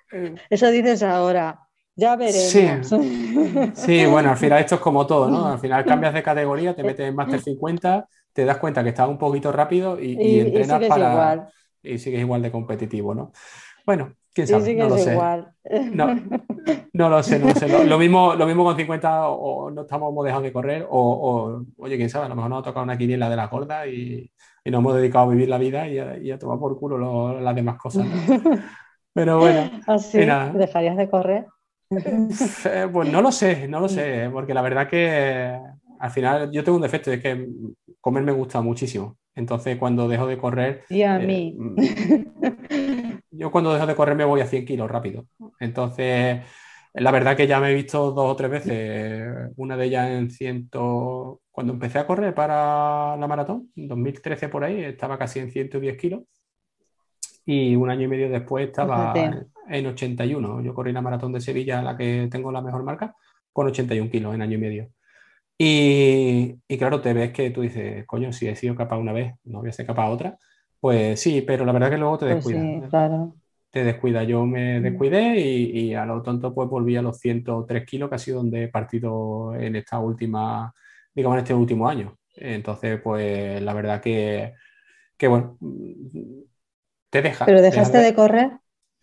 Eso dices ahora. Ya veremos. [LAUGHS] Sí. bueno, al final esto es como todo, ¿no? Al final cambias de categoría, te metes en Master 50, te das cuenta que estás un poquito rápido y, entrenas para... Igual. Y sigues igual de competitivo, ¿no? Bueno, quién sabe, no lo sé. No, lo sé, no lo sé. Lo, mismo, lo mismo con 50 o no estamos dejando de correr o, oye, quién sabe, a lo mejor nos ha tocado una quiniela de la corda y, nos hemos dedicado a vivir la vida y a, tomar por culo las demás cosas. Pero bueno. [LAUGHS] ¿Así? ¿Dejarías de correr? Eh, pues no lo sé, no lo sé, porque la verdad que al final yo tengo un defecto, es que comer me gusta muchísimo Entonces, cuando dejo de correr... Y a mí. Mm, yo cuando dejo de correr me voy a 100 kilos rápido. Entonces, la verdad que ya me he visto dos o tres veces, una de ellas en ciento... Cuando empecé a correr para la maratón, en 2013 por ahí, estaba casi en 110 kilos. Y un año y medio después estaba en 81. Yo corrí la maratón de Sevilla, la que tengo la mejor marca, con 81 kilos en año y medio. Y, claro, te ves que tú dices, coño, si he sido capaz una vez, no voy a ser capaz otra. Pues sí, pero la verdad que luego te pues descuida. Te descuida. Yo me mm. descuidé y, a lo tonto pues volví a los 103 kilos, que ha sido donde he partido en esta última, digamos, en este último año. Entonces, pues la verdad que, que bueno, te deja. ¿Pero dejaste de correr?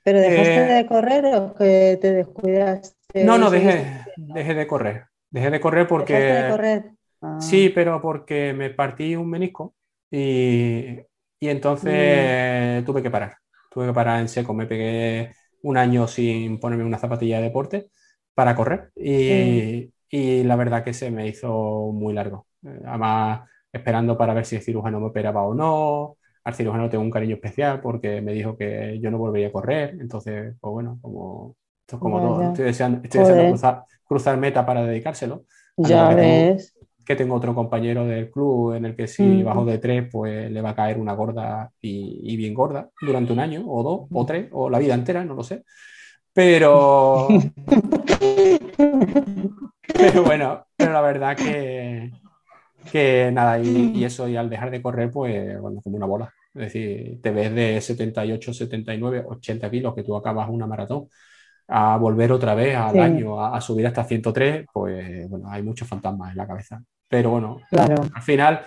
¿Pero dejaste eh, de correr o que te descuidaste? No, no, dejé, dejé de correr. Dejé de correr porque... De correr? Sí, ah. pero porque me partí un menisco y, y entonces mm. tuve que parar. Tuve que parar en seco. Me pegué un año sin ponerme una zapatilla de deporte para correr y, y la verdad que se me hizo muy largo. Además, esperando para ver si el cirujano me operaba o no. Al cirujano tengo un cariño especial porque me dijo que yo no volvería a correr. Entonces, pues bueno, como esto es como todo. Estoy deseando, cruzar, meta para dedicárselo. Ya ves. que tengo otro compañero del club en el que si bajo de tres, pues le va a caer una gorda y, bien gorda durante un año, o dos, o tres, o la vida entera, no lo sé. Pero. [LAUGHS] pero bueno, pero la verdad que, que nada, y, eso, y al dejar de correr, pues, bueno, como una bola. Es decir, te ves de 78, 79, 80 kilos que tú acabas una maratón a volver otra vez al año, a, subir hasta 103, pues bueno, hay muchos fantasmas en la cabeza. Pero bueno, al final,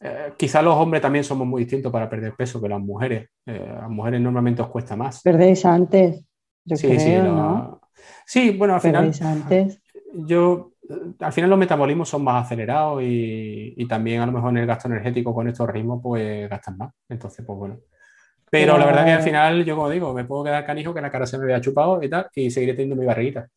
eh, quizás los hombres también somos muy distintos para perder peso que las mujeres. Eh, a las mujeres normalmente os cuesta más. Perdéis antes, yo sí, creo, sí, ¿no? sí, bueno, al final. Antes. Yo, al final los metabolismos son más acelerados y, y, también a lo mejor en el gasto energético con estos ritmos pues gastan más. Entonces, pues bueno. Pero la verdad que al final, yo como digo, me puedo quedar canijo que la cara se me vea chupado y tal, y seguiré teniendo mi barriguita.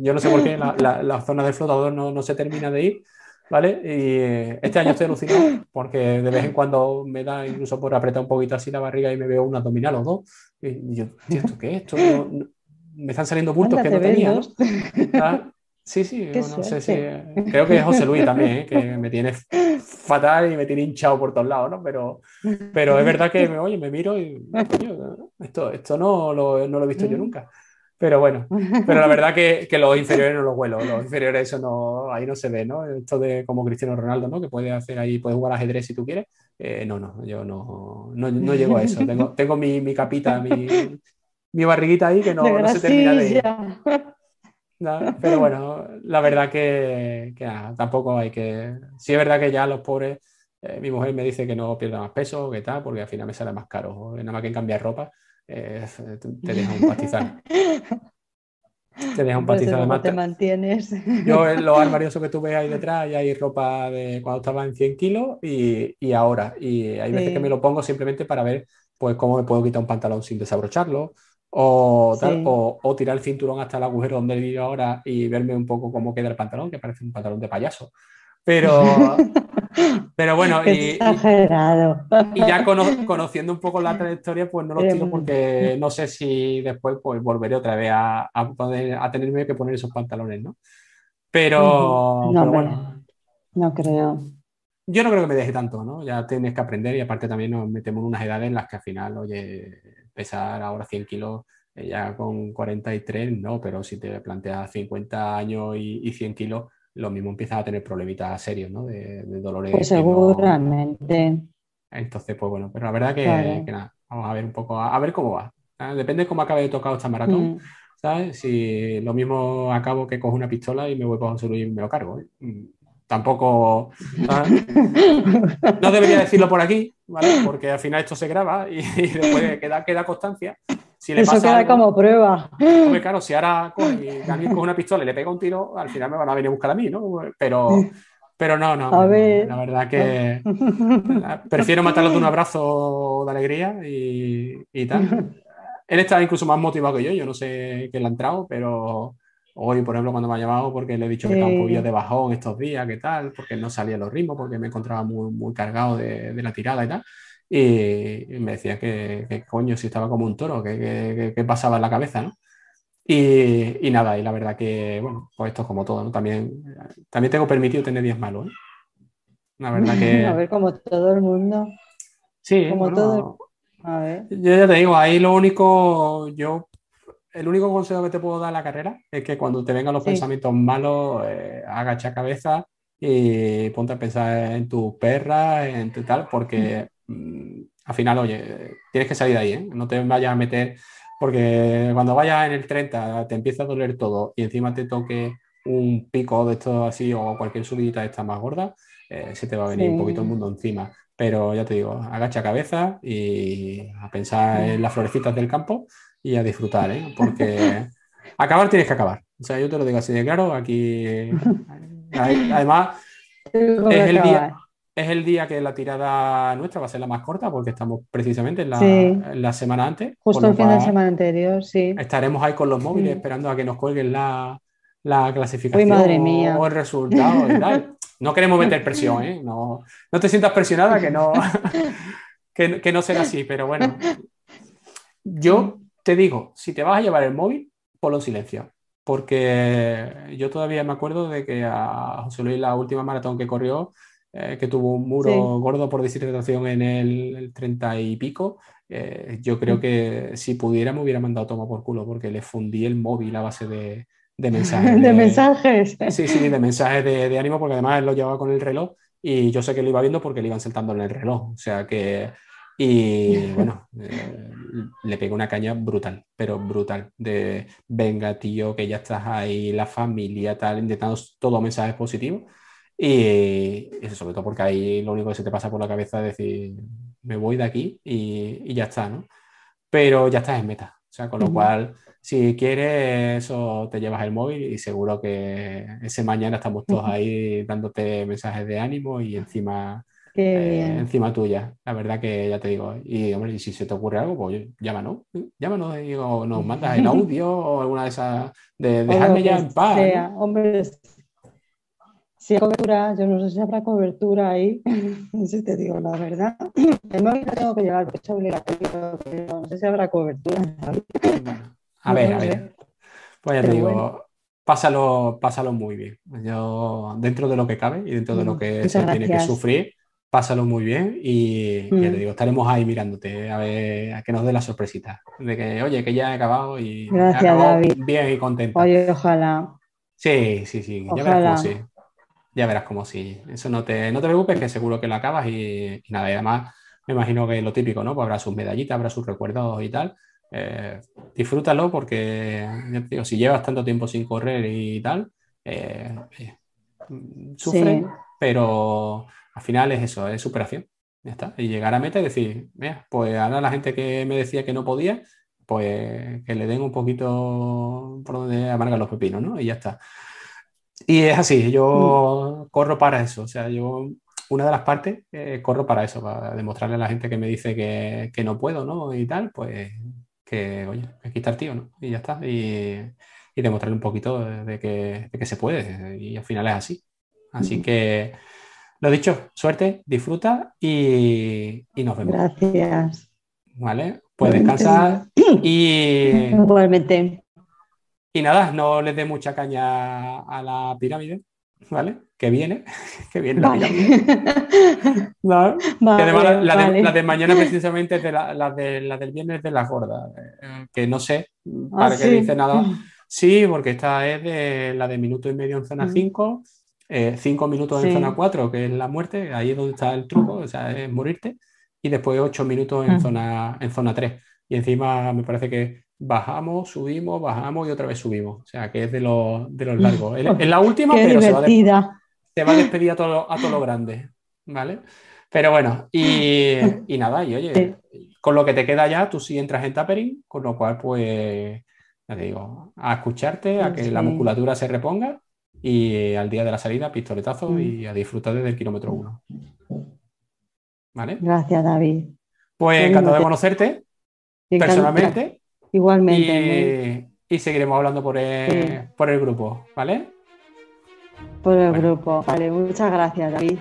yo no sé por qué la, la, zona del flotador no, no, se termina de ir, ¿vale? Y eh, este año estoy alucinado porque de vez en cuando me da incluso por apretar un poquito así la barriga y me veo un abdominal o dos. Y yo, ¿esto qué es? Esto me están saliendo bultos que no tenía, ¿no? Sí, sí, no sé si. Creo que es José Luis también, ¿eh? que [LAUGHS] me tiene fatal y me tiene hinchado por todos lados, ¿no? Pero, pero es verdad que, me, oye, me miro y. esto, esto no, lo, no lo he visto yo nunca. Pero bueno, pero la verdad que, que, los inferiores no los vuelo, los inferiores eso no, ahí no se ve, ¿no? Esto de como Cristiano Ronaldo, ¿no? Que puede hacer ahí, puede jugar ajedrez si tú quieres. Eh, no, no, yo no, no, no, llego a eso. Tengo, tengo mi, mi capita, mi, mi barriguita ahí que no, no se termina de ir pero bueno, la verdad que, tampoco hay que. Sí, es verdad que ya los pobres, eh, mi mujer me dice que no pierda más peso, que tal, porque al final me sale más caro. Nada más que cambiar ropa, eh, te deja un pastizal. te deja un pastizal. Además, te mantienes. Yo en los armarios que tú ves ahí detrás, ya hay ropa de cuando estaba en 100 kilos y, y ahora. Y hay veces que me lo pongo simplemente para ver pues cómo me puedo quitar un pantalón sin desabrocharlo o, tal, o, tirar el cinturón hasta el agujero donde vivo ahora y verme un poco cómo queda el pantalón, que parece un pantalón de payaso. Pero, [LAUGHS] pero bueno, y, y, ya conociendo un poco la trayectoria, pues no lo tiro porque no sé si después pues, volveré otra vez a, a, poder, a tenerme que poner esos pantalones, ¿no? Pero, no, bueno. No creo. Yo no creo que me deje tanto, ¿no? Ya tienes que aprender y aparte también nos metemos en unas edades en las que al final, oye, pesar ahora 100 kilos eh, ya con 43, no, pero si te planteas 50 años y, 100 kilos, lo mismo empiezas a tener problemitas serios, ¿no? De, dolores. Pues seguramente. Entonces, pues bueno, pero la verdad que, nada, vamos a ver un poco, a, ver cómo va. Depende de cómo acabe de tocar esta maratón. Mm. ¿sabes? Si lo mismo acabo que cojo una pistola y me voy para José Luis y me lo cargo. ¿eh? Tampoco. [LAUGHS] No debería decirlo por aquí, ¿vale? Porque al final esto se graba y, [LAUGHS] después queda, queda constancia. Si le Eso queda como prueba. Hombre, claro, si ahora coge, alguien coge una pistola y le pega un tiro, al final me van a venir a buscar a mí, ¿no? Pero, pero no, no. A ver. La verdad que [LAUGHS] prefiero matarlo de un abrazo de alegría y, y tal. Él está incluso más motivado que yo, yo no sé qué le ha entrado, pero Hoy, por ejemplo, cuando me ha llamado, porque le he dicho que estaba un poquillo de bajón estos días, que tal, porque no salía los ritmos, porque me encontraba muy, muy cargado de, de la tirada y tal. Y, me decía que, coño, si estaba como un toro, que, pasaba en la cabeza, ¿no? Y, nada, y la verdad que, bueno, pues esto es como todo, ¿no? También, también tengo permitido tener días malos, ¿eh? La verdad que... [LAUGHS] A ver, como todo el mundo. Sí, como todo. A ver. Yo ya te digo, ahí lo único, yo el único consejo que te puedo dar en la carrera es que cuando te vengan los pensamientos malos, eh, agacha cabeza y ponte a pensar en tu perra, en tu tal, porque mm, al final, oye, tienes que salir de ahí, ¿eh? no te vayas a meter, porque cuando vayas en el 30 te empieza a doler todo y encima te toque un pico de esto así o cualquier subidita esta más gorda, eh, se te va a venir un poquito el mundo encima. Pero ya te digo, agacha cabeza y a pensar en las florecitas del campo y a disfrutar, ¿eh? porque [LAUGHS] acabar tienes que acabar. O sea, yo te lo digo así de claro, aquí además es el, día, es el día que la tirada nuestra va a ser la más corta porque estamos precisamente en la, semana antes. Justo el fin de semana anterior, sí. Estaremos ahí con los móviles esperando a que nos cuelguen la, clasificación o el resultado y tal. [LAUGHS] No queremos meter presión, [LAUGHS] ¿eh? No, no te sientas presionada que no, [LAUGHS] que, que no será así, pero bueno. Yo te digo, si te vas a llevar el móvil, ponlo en silencio. Porque yo todavía me acuerdo de que a José Luis, la última maratón que corrió, eh, que tuvo un muro gordo por deshidratación en el, 30 y pico, eh, yo creo que si pudiera me hubiera mandado toma por culo porque le fundí el móvil a base de, [LAUGHS] mensajes. de, mensajes. Sí, sí, de mensajes de, de, ánimo porque además él lo llevaba con el reloj y yo sé que lo iba viendo porque le iban saltando en el reloj. O sea que y [LAUGHS] bueno, eh, le pegó una caña brutal, pero brutal. De venga, tío, que ya estás ahí, la familia, tal, intentando todos mensajes positivos. Y eso sobre todo porque ahí lo único que se te pasa por la cabeza es decir, me voy de aquí y, y ya está, ¿no? Pero ya estás en meta. O sea, con lo cual, si quieres, eso te llevas el móvil y seguro que ese mañana estamos todos ahí dándote mensajes de ánimo y encima eh, encima tuya. La verdad que ya te digo. Y hombre, y si se te ocurre algo, pues llámanos. Llámanos y nos mandas el audio o alguna de esas. De dejarme ya en paz. Hombre, si hay cobertura, yo no sé si habrá cobertura ahí. [LAUGHS] si te digo la verdad. El móvil lo tengo que llevar, es obligatorio, pero no sé si habrá cobertura. A ver, a ver. Pues ya te digo. Pásalo, pásalo muy bien. Yo, dentro de lo que cabe y dentro de lo que se tiene que sufrir, pásalo muy bien y ya te mm. digo, estaremos ahí mirándote a ver a que nos dé la sorpresita de que, oye, que ya he acabado y Gracias, bien y contento. Oye, ojalá. Sí, sí, sí, ya verás cómo sí. Ya verás cómo sí. Eso no te, no te preocupes, que seguro que lo acabas y, nada, y además me imagino que lo típico, ¿no? Pues habrá sus medallitas, habrá sus recuerdos y tal. Eh, disfrútalo porque, digo, si llevas tanto tiempo sin correr y tal, eh, sufre, pero al final es eso, es superación. Ya está. Y llegar a meta y decir, mira, pues ahora la gente que me decía que no podía, pues que le den un poquito por donde amargan los pepinos, ¿no? Y ya está. Y es así, yo mm. corro para eso. O sea, yo, una de las partes, eh, corro para eso, para demostrarle a la gente que me dice que, que, no puedo, ¿no? Y tal, pues que, oye, aquí está el tío, ¿no? Y ya está. Y, y demostrarle un poquito de que, de que, se puede. Y al final es así. Así que lo dicho, suerte, disfruta y, nos vemos. Gracias. Vale, pues descansar y. Igualmente. Y nada, no les dé mucha caña a la pirámide, ¿vale? Que viene, [LAUGHS] que viene la pirámide. [LAUGHS] No, además, la, de, mañana precisamente es de la, de, la del viernes de las gordas, eh, que no sé para ah, qué dice nada. Sí, porque esta es de la de minuto y medio en zona 5 eh, cinco minutos en zona 4, que es la muerte, ahí es donde está el truco, o sea, es morirte, y después ocho minutos en, ah. zona, en zona 3. Y encima me parece que bajamos, subimos, bajamos y otra vez subimos. O sea, que es de, los, de los largos. Es, [LAUGHS] la última, pero se va, a despedir a todo, a todo lo grande. ¿Vale? Pero bueno, y, y nada, y oye, con lo que te queda ya, tú sí entras en tapering, con lo cual, pues, ya te digo, a escucharte, a que la musculatura se reponga y al día de la salida, pistoletazo mm. y a disfrutar desde el kilómetro uno. ¿Vale? Gracias, David. Pues encantado de conocerte personalmente. Igualmente. y seguiremos hablando por el, por el grupo, ¿vale? Por el grupo. Vale, muchas gracias, David.